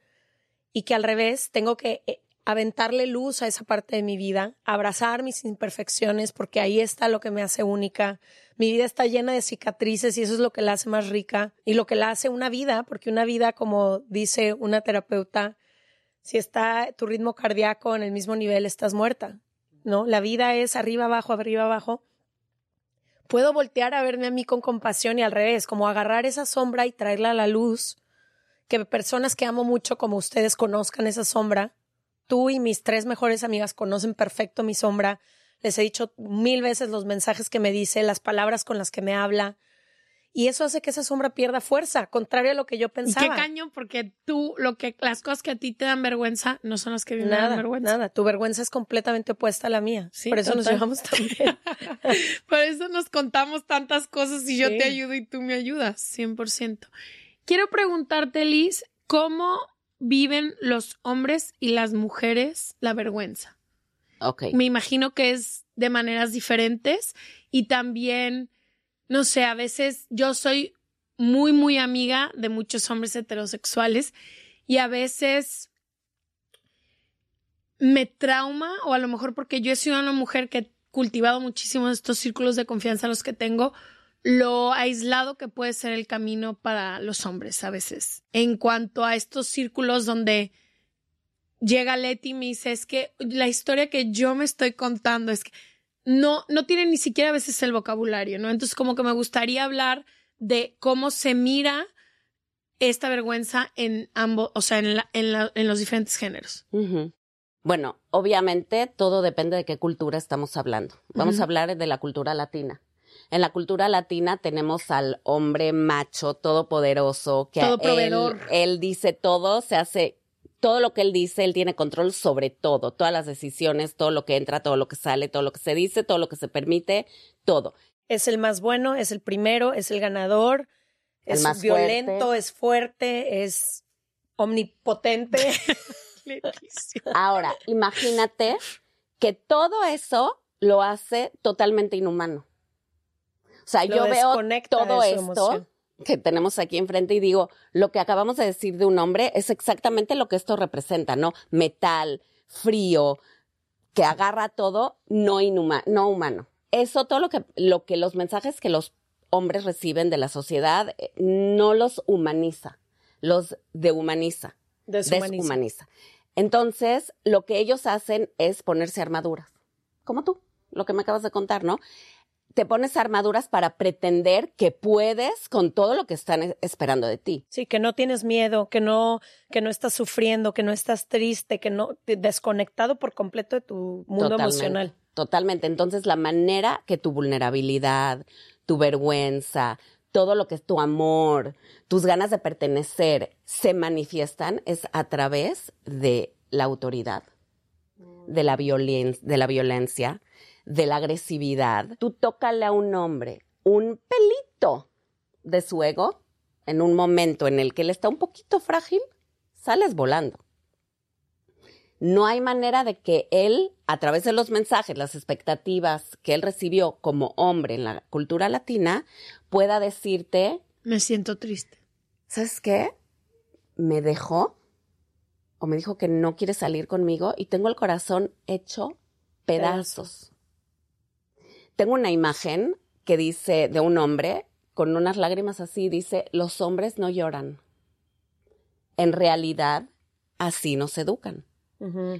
y que al revés tengo que eh, aventarle luz a esa parte de mi vida, abrazar mis imperfecciones porque ahí está lo que me hace única. Mi vida está llena de cicatrices y eso es lo que la hace más rica y lo que la hace una vida, porque una vida, como dice una terapeuta, si está tu ritmo cardíaco en el mismo nivel, estás muerta, ¿no? La vida es arriba, abajo, arriba, abajo. Puedo voltear a verme a mí con compasión y al revés, como agarrar esa sombra y traerla a la luz, que personas que amo mucho como ustedes conozcan esa sombra. Tú y mis tres mejores amigas conocen perfecto mi sombra. Les he dicho mil veces los mensajes que me dice, las palabras con las que me habla. Y eso hace que esa sombra pierda fuerza, contrario a lo que yo Y pensaba. qué caño, porque tú, lo que, las cosas que a ti te dan vergüenza no son las que a mí me dan vergüenza. nada. Tu vergüenza es completamente opuesta a la mía. Sí, Por eso nos llevamos tan bien. [LAUGHS] Por eso nos contamos tantas cosas y yo Sí. te ayudo y tú me ayudas, 100%. Quiero preguntarte, Liz, ¿cómo viven los hombres y las mujeres la vergüenza. Me imagino que es de maneras diferentes y también, no sé, a veces yo soy muy, muy amiga de muchos hombres heterosexuales y a veces me trauma o a lo mejor porque yo he sido una mujer que he cultivado muchísimo estos círculos de confianza los que tengo, lo aislado que puede ser el camino para los hombres a veces. En cuanto a estos círculos donde llega Leti y me dice, es que la historia que yo me estoy contando es que no, no tiene ni siquiera a veces el vocabulario, ¿no? Entonces como que me gustaría hablar de cómo se mira esta vergüenza en ambos, o sea, en, la, en, la, en los diferentes géneros. Bueno, obviamente todo depende de qué cultura estamos hablando. Vamos a hablar de la cultura latina. En la cultura latina tenemos al hombre macho, todopoderoso, que Todo él- proveedor. Él, dice todo, se hace todo lo que él dice, él tiene control sobre todo, todas las decisiones, todo lo que entra, todo lo que sale, todo lo que se dice, todo lo que se permite, todo. Es el más bueno, es el primero, es el ganador, El es más violento, fuerte. es fuerte, es omnipotente. [LAUGHS] Ahora, imagínate que todo eso lo hace totalmente inhumano. O sea, Lo yo veo todo esto que tenemos aquí enfrente y digo, lo que acabamos de decir de un hombre es exactamente lo que esto representa, ¿no? Metal, frío, que agarra todo no inhuma- no humano. Eso todo lo que lo que los mensajes que los hombres reciben de la sociedad eh, no los humaniza, los dehumaniza Deshumaniza. deshumaniza. Entonces, lo que ellos hacen es ponerse armaduras, como tú, lo que me acabas de contar, ¿no? Te pones armaduras para pretender que puedes con todo lo que están e- esperando de ti. Sí, que no tienes miedo, que no, que no estás sufriendo, que no estás triste, que no te- desconectado por completo de tu mundo Totalmente, emocional. Totalmente. Entonces, la manera que tu vulnerabilidad, tu vergüenza, todo lo que es tu amor, tus ganas de pertenecer se manifiestan es a través de la autoridad, de la, violen- de la violencia, de la agresividad. Tú tócale a un hombre un pelito de su ego en un momento en el que él está un poquito frágil, sales volando. No hay manera de que él, a través de los mensajes, las expectativas que él recibió como hombre en la cultura latina, pueda decirte, Me siento triste. ¿sabes qué? Me dejó o me dijo que no quiere salir conmigo y tengo el corazón hecho pedazos. Tengo una imagen que dice de un hombre con unas lágrimas así, dice, los hombres no lloran. En realidad, así nos educan.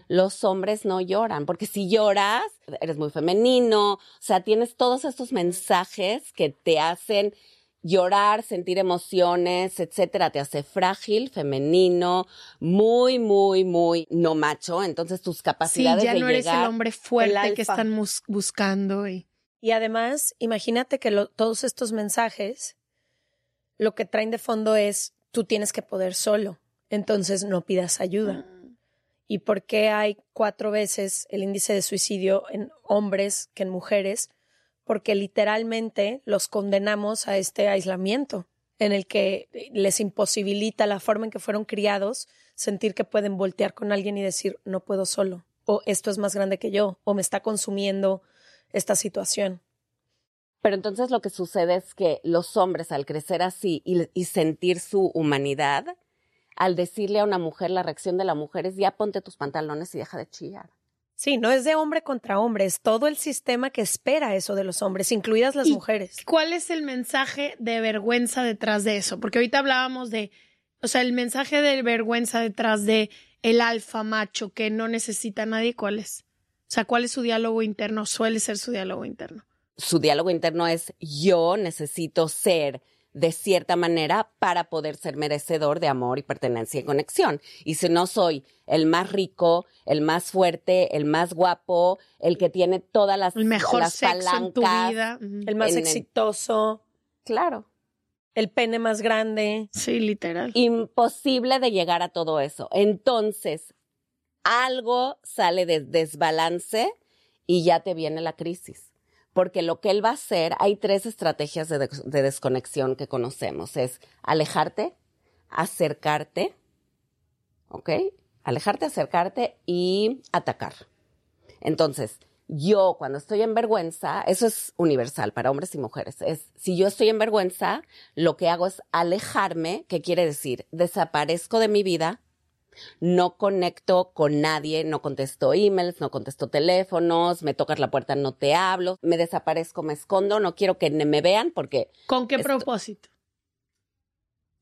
Los hombres no lloran, porque si lloras, eres muy femenino, o sea, tienes todos estos mensajes que te hacen llorar, sentir emociones, etcétera, te hace frágil, femenino, muy, muy, muy no macho, entonces tus Sí, capacidades ya de no eres el hombre fuerte el que están buscando. Y... Y además, imagínate que lo- todos estos mensajes lo que traen de fondo es tú tienes que poder solo, entonces no pidas ayuda. ¿Y por qué hay cuatro veces el índice de suicidio en hombres que en mujeres? Porque literalmente los condenamos a este aislamiento en el que les imposibilita la forma en que fueron criados sentir que pueden voltear con alguien y decir no puedo solo o esto es más grande que yo o me está consumiendo esta situación. Pero entonces lo que sucede es que los hombres al crecer así y, y sentir su humanidad, al decirle a una mujer, la reacción de la mujer es ya ponte tus pantalones y deja de chillar. Sí, no es de hombre contra hombre, es todo el sistema que espera eso de los hombres, incluidas las ¿Y mujeres. ¿Cuál es el mensaje de vergüenza detrás de eso? Porque ahorita hablábamos de, o sea, el mensaje de vergüenza detrás de el alfa macho que no necesita a nadie, ¿cuál es? O sea, ¿cuál es su diálogo interno? Suele ser su diálogo interno. Su diálogo interno es yo necesito ser de cierta manera para poder ser merecedor de amor y pertenencia y conexión. Y si no soy el más rico, el más fuerte, el más guapo, el que tiene todas las, El mejor las sexo en tu palancas, vida. El más En exitoso, Claro. el pene más grande. Sí, literal. imposible de llegar a todo eso. Entonces, algo sale de desbalance y ya te viene la crisis. Porque lo que él va a hacer, hay tres estrategias de, des- de desconexión que conocemos. Es alejarte, acercarte ¿ok? Alejarte, acercarte y atacar. Entonces, yo cuando estoy en vergüenza, eso es universal para hombres y mujeres, es si yo estoy en vergüenza, lo que hago es alejarme, ¿qué quiere decir? Desaparezco de mi vida, no conecto con nadie, no contesto emails, no contesto teléfonos, me tocas la puerta, no te hablo, me desaparezco, me escondo, no quiero que me vean porque ¿Con qué propósito?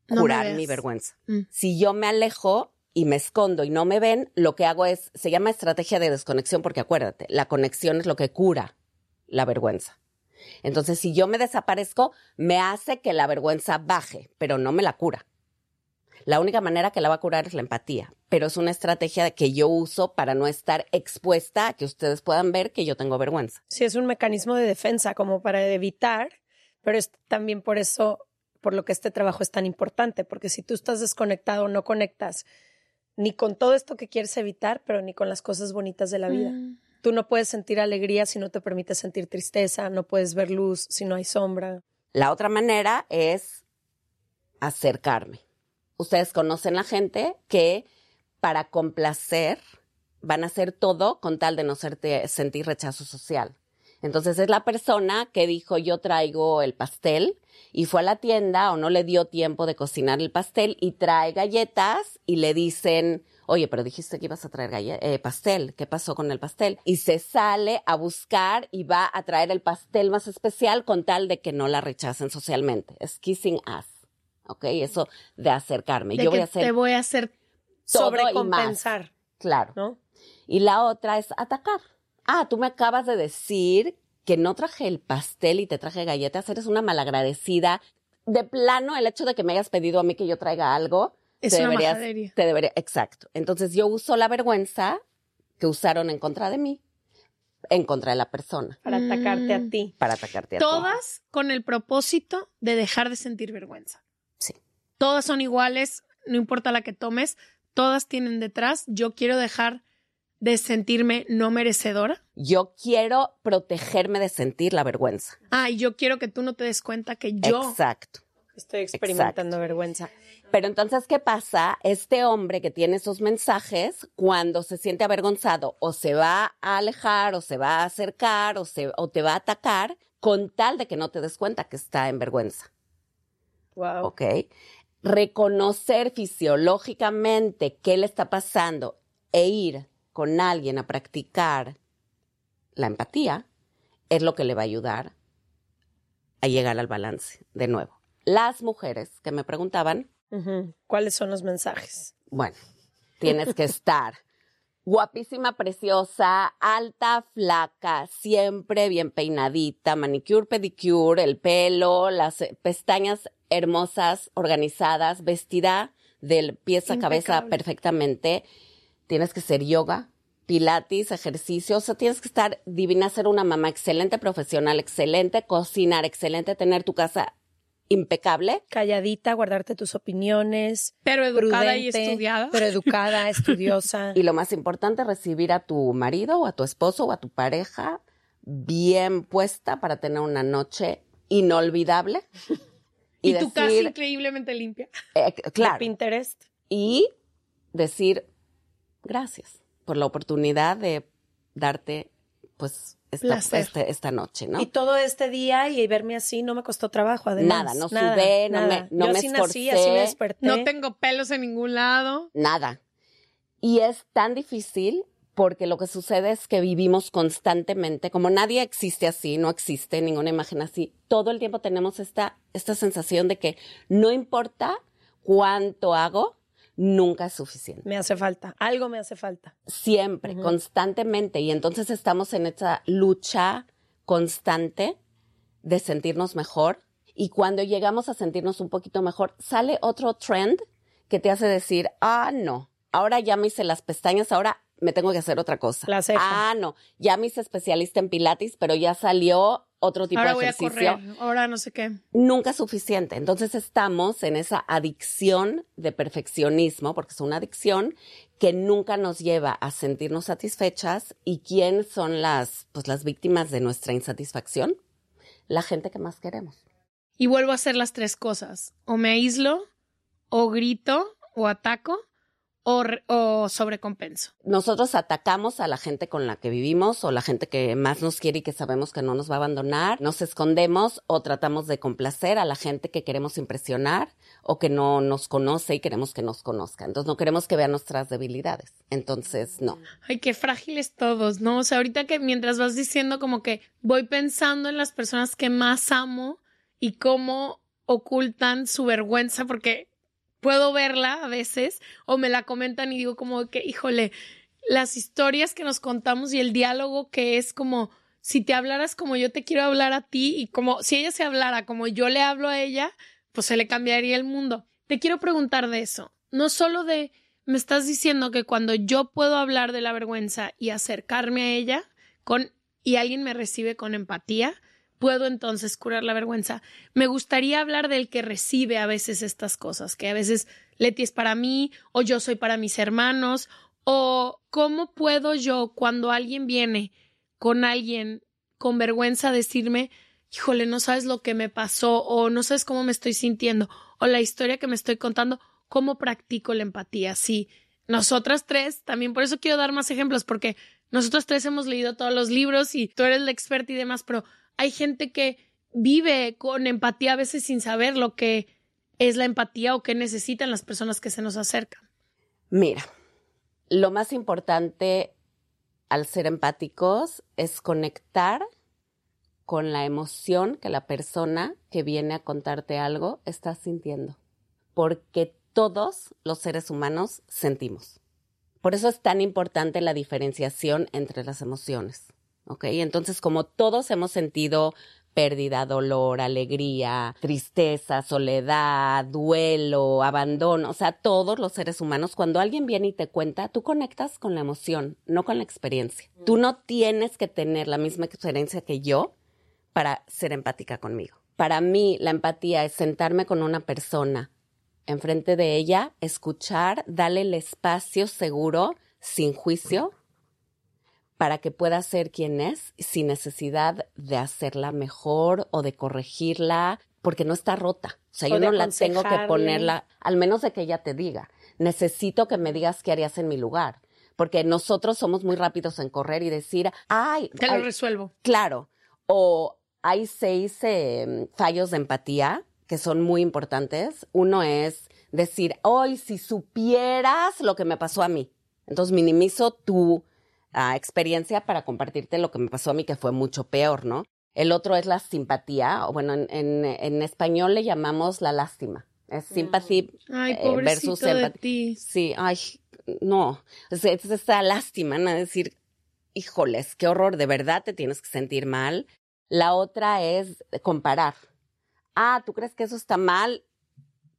No curar mi vergüenza. Mm. Si yo me alejo y me escondo y no me ven, lo que hago es, se llama estrategia de desconexión porque acuérdate, la conexión es lo que cura la vergüenza. Entonces, si yo me desaparezco, me hace que la vergüenza baje, pero no me la cura. La única manera que la va a curar es la empatía, pero es una estrategia que yo uso para no estar expuesta a que ustedes puedan ver que yo tengo vergüenza. Sí, es un mecanismo de defensa como para evitar, pero es también por eso, por lo que este trabajo es tan importante, porque si tú estás desconectado, no conectas ni con todo esto que quieres evitar, pero ni con las cosas bonitas de la vida. Mm. Tú no puedes sentir alegría si no te permites sentir tristeza, no puedes ver luz si no hay sombra. La otra manera es acercarme. Ustedes conocen la gente que para complacer van a hacer todo con tal de no sentir rechazo social. Entonces es la persona que dijo yo traigo el pastel y fue a la tienda o no le dio tiempo de cocinar el pastel y trae galletas y le dicen, oye, pero dijiste que ibas a traer eh, pastel, ¿qué pasó con el pastel? Y se sale a buscar y va a traer el pastel más especial con tal de que no la rechacen socialmente. Es kissing us, ¿ok? Eso de acercarme. De yo voy que a hacer te voy a hacer. Sobrecompensar, Claro. ¿no? Y la otra es atacar. Ah, tú me acabas de decir que no traje el pastel y te traje galletas. Eres una malagradecida. De plano, el hecho de que me hayas pedido a mí que yo traiga algo. Es te una deberías- majadería. Te debería, exacto. Entonces yo uso la vergüenza que usaron en contra de mí, en contra de la persona, Para atacarte a Mm. ti. para atacarte a ti. todas con el propósito de dejar de sentir vergüenza. Todas son iguales, no importa la que tomes, todas tienen detrás, yo quiero dejar de sentirme no merecedora. Yo quiero protegerme de sentir la vergüenza. Ah, y yo quiero que tú no te des cuenta que yo Exacto. Estoy experimentando vergüenza. Pero entonces, ¿qué pasa? Este hombre que tiene esos mensajes, cuando se siente avergonzado, o se va a alejar, o se va a acercar, o, se, o te va a atacar, con tal de que no te des cuenta que está en vergüenza. Wow. ¿Ok? Reconocer fisiológicamente qué le está pasando e ir con alguien a practicar la empatía es lo que le va a ayudar a llegar al balance de nuevo. Las mujeres que me preguntaban. ¿Cuáles son los mensajes? bueno, tienes que estar [LAUGHS] guapísima, preciosa, alta, flaca, siempre bien peinadita, manicure, pedicure, el pelo, las pestañas hermosas, organizadas, vestida del pies a cabeza perfectamente. Tienes que ser yoga, pilates, ejercicio, o sea, tienes que estar divina, ser una mamá excelente, profesional, excelente, cocinar excelente, tener tu casa impecable. Calladita, guardarte tus opiniones. pero educada y estudiada. Pero educada, [LAUGHS] estudiosa. Y lo más importante, recibir a tu marido o a tu esposo o a tu pareja bien puesta para tener una noche inolvidable. Y tu casa increíblemente limpia. eh, de claro, Pinterest. y decir gracias por la oportunidad de darte, pues, esta, este- esta noche, ¿no? Y todo este día y verme así no me costó trabajo, además. Nada, no sudé, no me- no Yo me así nací, así me desperté. No tengo pelos en ningún lado. Nada. Y es tan difícil porque lo que sucede es que vivimos constantemente, como nadie existe así, no existe ninguna imagen así, todo el tiempo tenemos esta, esta sensación de que no importa cuánto hago, nunca es suficiente. Me hace falta. Algo me hace falta. Siempre, constantemente. Y entonces estamos en esta lucha constante de sentirnos mejor. Y cuando llegamos a sentirnos un poquito mejor, sale otro trend que te hace decir, ah, no, ahora ya me hice las pestañas, ahora me tengo que hacer otra cosa. La ceja. Ah, no, ya me hice especialista en pilates, pero ya salió otro tipo Ahora de voy a ejercicio correr, ahora no sé qué. nunca es suficiente. Entonces estamos en esa adicción de perfeccionismo, porque es una adicción que nunca nos lleva a sentirnos satisfechas. ¿Y quién son las, pues, las víctimas de nuestra insatisfacción? La gente que más queremos. Y vuelvo a hacer las tres cosas. O me aíslo, o grito, o ataco, o, re- o sobrecompenso. Nosotros atacamos a la gente con la que vivimos o la gente que más nos quiere y que sabemos que no nos va a abandonar. Nos escondemos o tratamos de complacer a la gente que queremos impresionar o que no nos conoce y queremos que nos conozca. Entonces no queremos que vean nuestras debilidades. Entonces, no. Ay, qué frágiles todos, ¿no? O sea, ahorita que mientras vas diciendo como que voy pensando en las personas que más amo y cómo ocultan su vergüenza porque puedo verla a veces o me la comentan y digo como que, híjole, las historias que nos contamos y el diálogo que es como si te hablaras como yo te quiero hablar a ti y como si ella se hablara como yo le hablo a ella, pues se le cambiaría el mundo. Te quiero preguntar de eso, no solo de me estás diciendo que cuando yo puedo hablar de la vergüenza y acercarme a ella con y alguien me recibe con empatía, puedo entonces curar la vergüenza. Me gustaría hablar del que recibe a veces estas cosas, que a veces Leti es para mí o yo soy para mis hermanos o cómo puedo yo cuando alguien viene con alguien con vergüenza decirme, híjole, no sabes lo que me pasó o no sabes cómo me estoy sintiendo o la historia que me estoy contando, cómo practico la empatía. Sí, nosotras tres, también por eso quiero dar más ejemplos, porque nosotros tres hemos leído todos los libros y tú eres la experta y demás, pero hay gente que vive con empatía a veces sin saber lo que es la empatía o qué necesitan las personas que se nos acercan. Mira, lo más importante al ser empáticos es conectar con la emoción que la persona que viene a contarte algo está sintiendo. Porque todos los seres humanos sentimos. Por eso es tan importante la diferenciación entre las emociones. ¿Ok? Entonces, como todos hemos sentido pérdida, dolor, alegría, tristeza, soledad, duelo, abandono, o sea, todos los seres humanos, cuando alguien viene y te cuenta, tú conectas con la emoción, no con la experiencia. Tú no tienes que tener la misma experiencia que yo para ser empática conmigo. Para mí, la empatía es sentarme con una persona enfrente de ella, escuchar, darle el espacio seguro, sin juicio, para que pueda ser quien es sin necesidad de hacerla mejor o de corregirla, porque no está rota. O sea, O yo no la tengo que ponerla, al menos de que ella te diga, necesito que me digas qué harías en mi lugar. Porque nosotros somos muy rápidos en correr y decir, ay, Te lo resuelvo. Claro. O hay seis eh, fallos de empatía que son muy importantes. Uno es decir, hoy si supieras lo que me pasó a mí. Entonces minimizo tu ah, experiencia para compartirte lo que me pasó a mí, que fue mucho peor, ¿no? El otro es la simpatía, o bueno, en, en- en español le llamamos la lástima. Es sympathy Ay, eh, versus empatía. Sí, ay, no. Es, es esta lástima, ¿no? Decir, híjoles, qué horror, de verdad te tienes que sentir mal. La otra es comparar. Ah, ¿tú crees que eso está mal?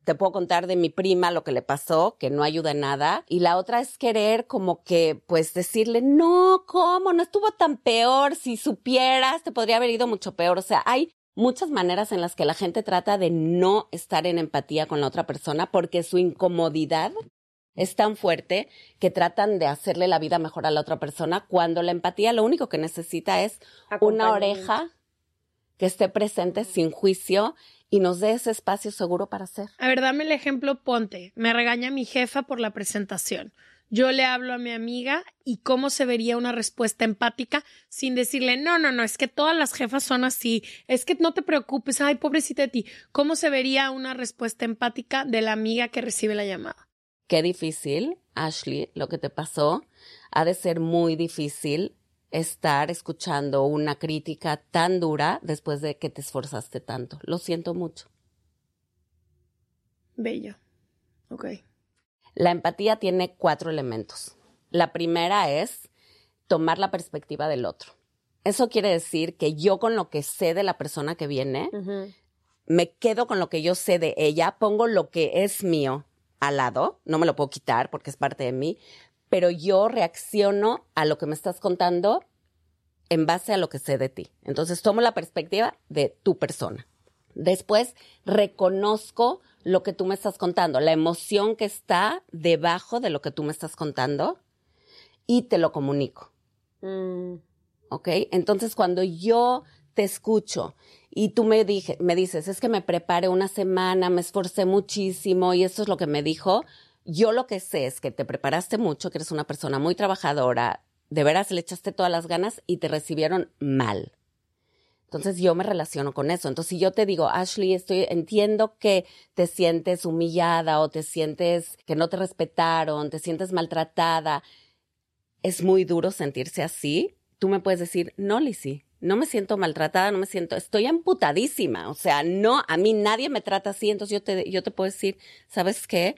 Te puedo contar de mi prima lo que le pasó, que no ayuda en nada. Y la otra es querer como que, pues decirle, no, ¿cómo? No estuvo tan peor. Si supieras, te podría haber ido mucho peor. O sea, hay muchas maneras en las que la gente trata de no estar en empatía con la otra persona porque su incomodidad es tan fuerte que tratan de hacerle la vida mejor a la otra persona cuando la empatía lo único que necesita es una oreja que esté presente sin juicio y nos dé ese espacio seguro para hacer. A ver, dame el ejemplo, ponte. Me regaña mi jefa por la presentación. Yo le hablo a mi amiga y cómo se vería una respuesta empática sin decirle, no, no, no, es que todas las jefas son así, es que no te preocupes, ay, pobrecita de ti. ¿Cómo se vería una respuesta empática de la amiga que recibe la llamada? Qué difícil, Ashley, lo que te pasó. Ha de ser muy difícil estar escuchando una crítica tan dura después de que te esforzaste tanto. Lo siento mucho. Bello. Ok. La empatía tiene cuatro elementos. La primera es tomar la perspectiva del otro. Eso quiere decir que yo con lo que sé de la persona que viene, me quedo con lo que yo sé de ella, pongo lo que es mío al lado, no me lo puedo quitar porque es parte de mí, pero yo reacciono a lo que me estás contando en base a lo que sé de ti. Entonces tomo la perspectiva de tu persona. Después reconozco lo que tú me estás contando, la emoción que está debajo de lo que tú me estás contando y te lo comunico. Mm, ¿ok? Entonces, cuando yo te escucho y tú me, dije, me dices, es que me preparé una semana, me esforcé muchísimo y eso es lo que me dijo, yo lo que sé es que te preparaste mucho, que eres una persona muy trabajadora, de veras le echaste todas las ganas y te recibieron mal. Entonces yo me relaciono con eso. Entonces si yo te digo, Ashley, estoy, entiendo que te sientes humillada o te sientes que no te respetaron, te sientes maltratada, es muy duro sentirse así. Tú me puedes decir, no, Lizzie, no me siento maltratada, no me siento, estoy amputadísima. O sea, no, a mí nadie me trata así. Entonces yo te, yo te puedo decir, ¿sabes qué?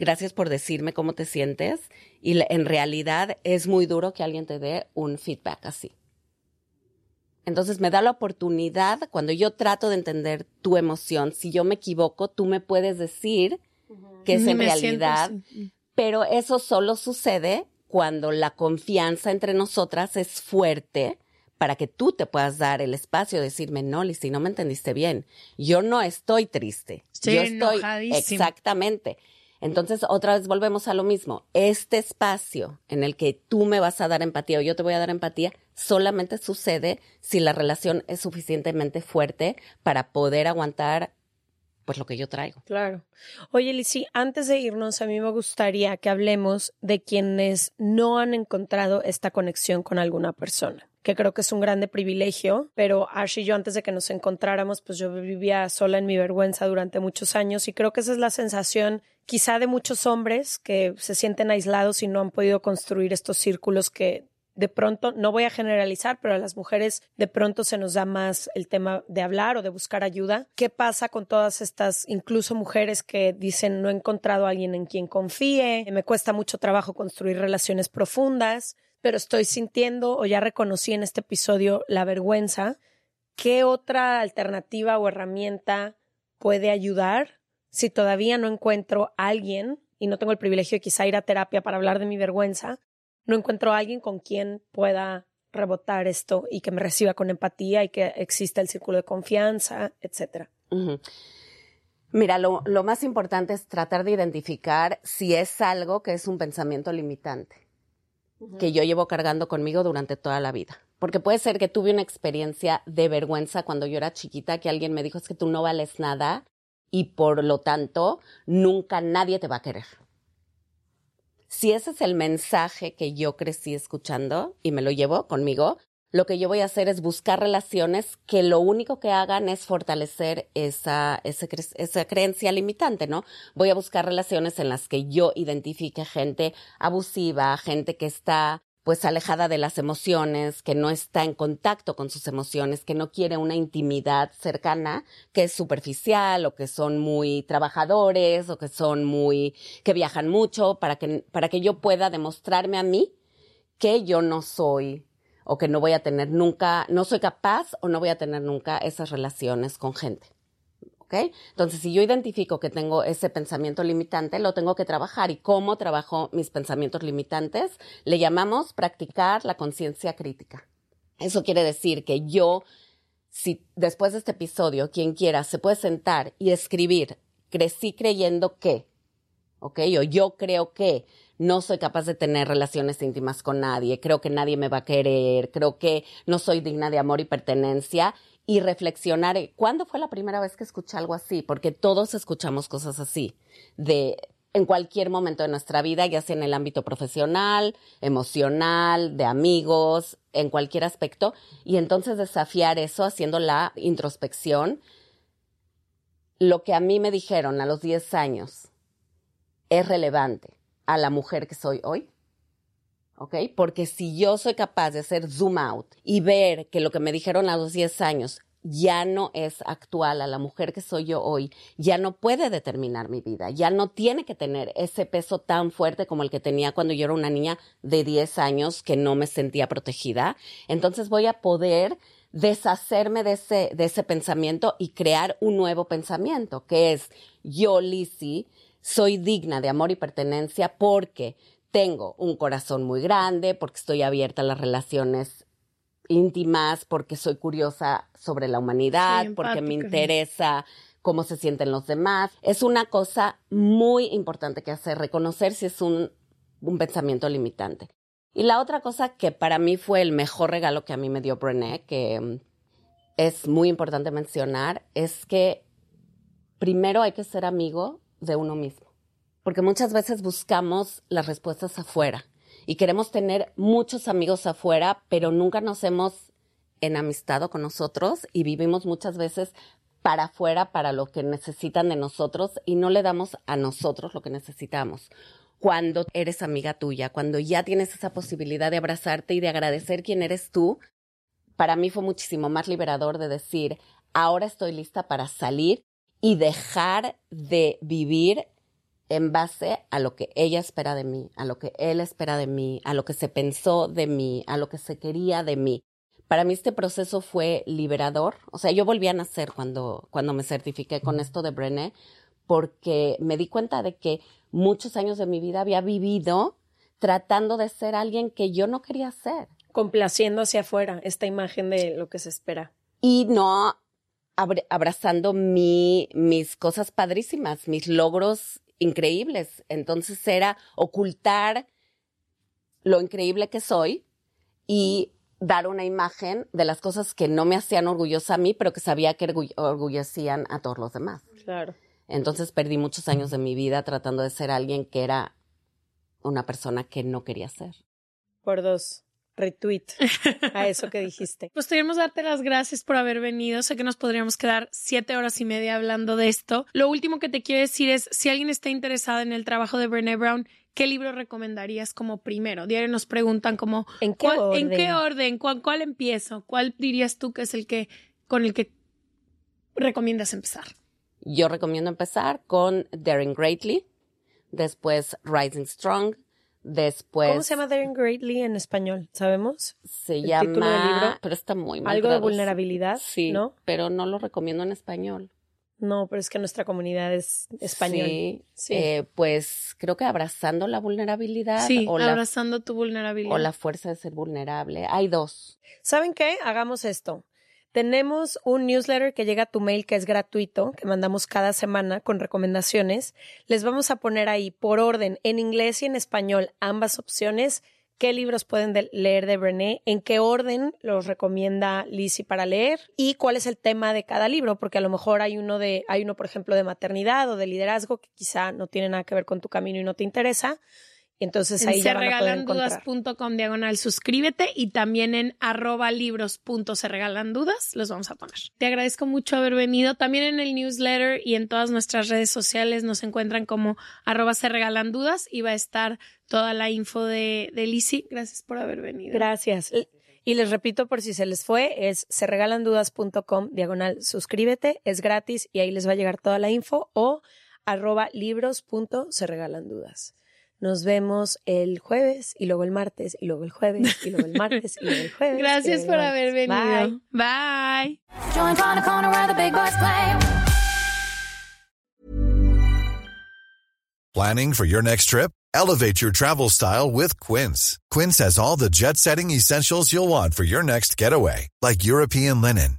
Gracias por decirme cómo te sientes. Y en realidad es muy duro que alguien te dé un feedback así. Entonces me da la oportunidad, cuando yo trato de entender tu emoción, si yo me equivoco, tú me puedes decir que es en realidad, pero eso solo sucede cuando la confianza entre nosotras es fuerte para que tú te puedas dar el espacio de decirme, no, si no me entendiste bien, yo no estoy triste, yo estoy exactamente. Entonces, otra vez volvemos a lo mismo. Este espacio en el que tú me vas a dar empatía o yo te voy a dar empatía solamente sucede si la relación es suficientemente fuerte para poder aguantar pues lo que yo traigo. Claro. Oye, Lizzy, antes de irnos, a mí me gustaría que hablemos de quienes no han encontrado esta conexión con alguna persona que creo que es un grande privilegio, pero Ash y yo antes de que nos encontráramos, pues yo vivía sola en mi vergüenza durante muchos años y creo que esa es la sensación quizá de muchos hombres que se sienten aislados y no han podido construir estos círculos que de pronto, no voy a generalizar, pero a las mujeres de pronto se nos da más el tema de hablar o de buscar ayuda. ¿Qué pasa con todas estas, incluso mujeres que dicen no he encontrado a alguien en quien confíe, me cuesta mucho trabajo construir relaciones profundas, pero estoy sintiendo o ya reconocí en este episodio la vergüenza? ¿Qué otra alternativa o herramienta puede ayudar si todavía no encuentro a alguien y no tengo el privilegio de quizá ir a terapia para hablar de mi vergüenza? No encuentro a alguien con quien pueda rebotar esto y que me reciba con empatía y que exista el círculo de confianza, etcétera. Mira, lo, lo, más importante es tratar de identificar si es algo que es un pensamiento limitante, que yo llevo cargando conmigo durante toda la vida. Porque puede ser que tuve una experiencia de vergüenza cuando yo era chiquita, que alguien me dijo es que tú no vales nada y por lo tanto nunca nadie te va a querer. Si ese es el mensaje que yo crecí escuchando y me lo llevo conmigo, lo que yo voy a hacer es buscar relaciones que lo único que hagan es fortalecer esa, esa, creencia limitante, ¿no? Voy a buscar relaciones en las que yo identifique gente abusiva, gente que está pues alejada de las emociones, que no está en contacto con sus emociones, que no quiere una intimidad cercana, que es superficial o que son muy trabajadores o que son muy que viajan mucho para que para que yo pueda demostrarme a mí que yo no soy o que no voy a tener nunca, no soy capaz o no voy a tener nunca esas relaciones con gente. Entonces, si yo identifico que tengo ese pensamiento limitante, lo tengo que trabajar. ¿Y cómo trabajo mis pensamientos limitantes? Le llamamos practicar la conciencia crítica. Eso quiere decir que yo, si después de este episodio, quien quiera, se puede sentar y escribir, crecí creyendo que, ¿ok? O yo creo que no soy capaz de tener relaciones íntimas con nadie, creo que nadie me va a querer, creo que no soy digna de amor y pertenencia y reflexionar, ¿cuándo fue la primera vez que escuché algo así? Porque todos escuchamos cosas así, de en cualquier momento de nuestra vida, ya sea en el ámbito profesional, emocional, de amigos, en cualquier aspecto, y entonces desafiar eso haciendo la introspección. Lo que a mí me dijeron a los 10 años es relevante a la mujer que soy hoy. ¿Ok? Porque si yo soy capaz de hacer zoom out y ver que lo que me dijeron a los 10 años ya no es actual a la mujer que soy yo hoy, ya no puede determinar mi vida, ya no tiene que tener ese peso tan fuerte como el que tenía cuando yo era una niña de 10 años que no me sentía protegida, entonces voy a poder deshacerme de ese, de ese pensamiento y crear un nuevo pensamiento, que es yo, Lizzie, soy digna de amor y pertenencia porque tengo un corazón muy grande, porque estoy abierta a las relaciones íntimas, porque soy curiosa sobre la humanidad, porque me interesa cómo se sienten los demás. Es una cosa muy importante que hacer, reconocer si es un, un pensamiento limitante. Y la otra cosa que para mí fue el mejor regalo que a mí me dio Brené, que mm, es muy importante mencionar, es que primero hay que ser amigo de uno mismo. Porque muchas veces buscamos las respuestas afuera y queremos tener muchos amigos afuera, pero nunca nos hemos enamistado con nosotros y vivimos muchas veces para afuera, para lo que necesitan de nosotros y no le damos a nosotros lo que necesitamos. Cuando eres amiga tuya, cuando ya tienes esa posibilidad de abrazarte y de agradecer quién eres tú, para mí fue muchísimo más liberador de decir, ahora estoy lista para salir y dejar de vivir en base a lo que ella espera de mí, a lo que él espera de mí, a lo que se pensó de mí, a lo que se quería de mí. Para mí este proceso fue liberador. O sea, yo volví a nacer cuando, cuando me certifiqué con esto de Brené, porque me di cuenta de que muchos años de mi vida había vivido tratando de ser alguien que yo no quería ser. Complaciendo hacia afuera esta imagen de lo que se espera. Y no abrazando mi, mis cosas padrísimas, mis logros increíbles. Entonces era ocultar lo increíble que soy y dar una imagen de las cosas que no me hacían orgullosa a mí, pero que sabía que orgullecían a todos los demás. Claro. Entonces perdí muchos años de mi vida tratando de ser alguien que era una persona que no quería ser. Por dos retweet a eso que dijiste. [LAUGHS] Pues queremos darte las gracias por haber venido. Sé que nos podríamos quedar siete horas y media hablando de esto. Lo último que te quiero decir es, si alguien está interesado en el trabajo de Brené Brown, ¿qué libro recomendarías como primero? Diario nos preguntan como, ¿en qué orden? ¿En qué orden? ¿Cuál, ¿Cuál empiezo? ¿Cuál dirías tú que es el que, con el que recomiendas empezar? Yo recomiendo empezar con Daring Greatly, después Rising Strong, Después. ¿Cómo se llama Daring Greatly en español? ¿Sabemos? Se llama. Pero está muy mal. Algo de vulnerabilidad. Sí. ¿No? Pero no lo recomiendo en español. No, pero es que nuestra comunidad es español. Sí. sí. Eh, pues creo que abrazando la vulnerabilidad. Sí, o abrazando tu vulnerabilidad. O la fuerza de ser vulnerable. Hay dos. ¿Saben qué? Hagamos esto. Tenemos un newsletter que llega a tu mail que es gratuito, que mandamos cada semana con recomendaciones. Les vamos a poner ahí por orden, en inglés y en español, ambas opciones, qué libros pueden leer de Brené, en qué orden los recomienda Lizzie para leer y cuál es el tema de cada libro, porque a lo mejor hay uno de, hay uno, por ejemplo, de maternidad o de liderazgo que quizá no tiene nada que ver con tu camino y no te interesa. Entonces ahí ya van a dudas.com diagonal suscríbete y también en arroba libros se regalan dudas los vamos a poner. Te agradezco mucho haber venido. También en el newsletter y en todas nuestras redes sociales nos encuentran como arroba se regalan dudas y va a estar toda la info de, de Lizzie. Gracias por haber venido. Gracias. Y les repito por si se les fue, es serregalandudas.com diagonal suscríbete, es gratis y ahí les va a llegar toda la info o arroba libros se regalan dudas. Nos vemos el jueves y luego el martes y luego el jueves y luego el martes y luego el jueves. [LAUGHS] Gracias por haber venido. Bye. Bye. Planning for your next trip? Elevate your travel style with Quince. Quince has all the jet-setting essentials you'll want for your next getaway, like European linen,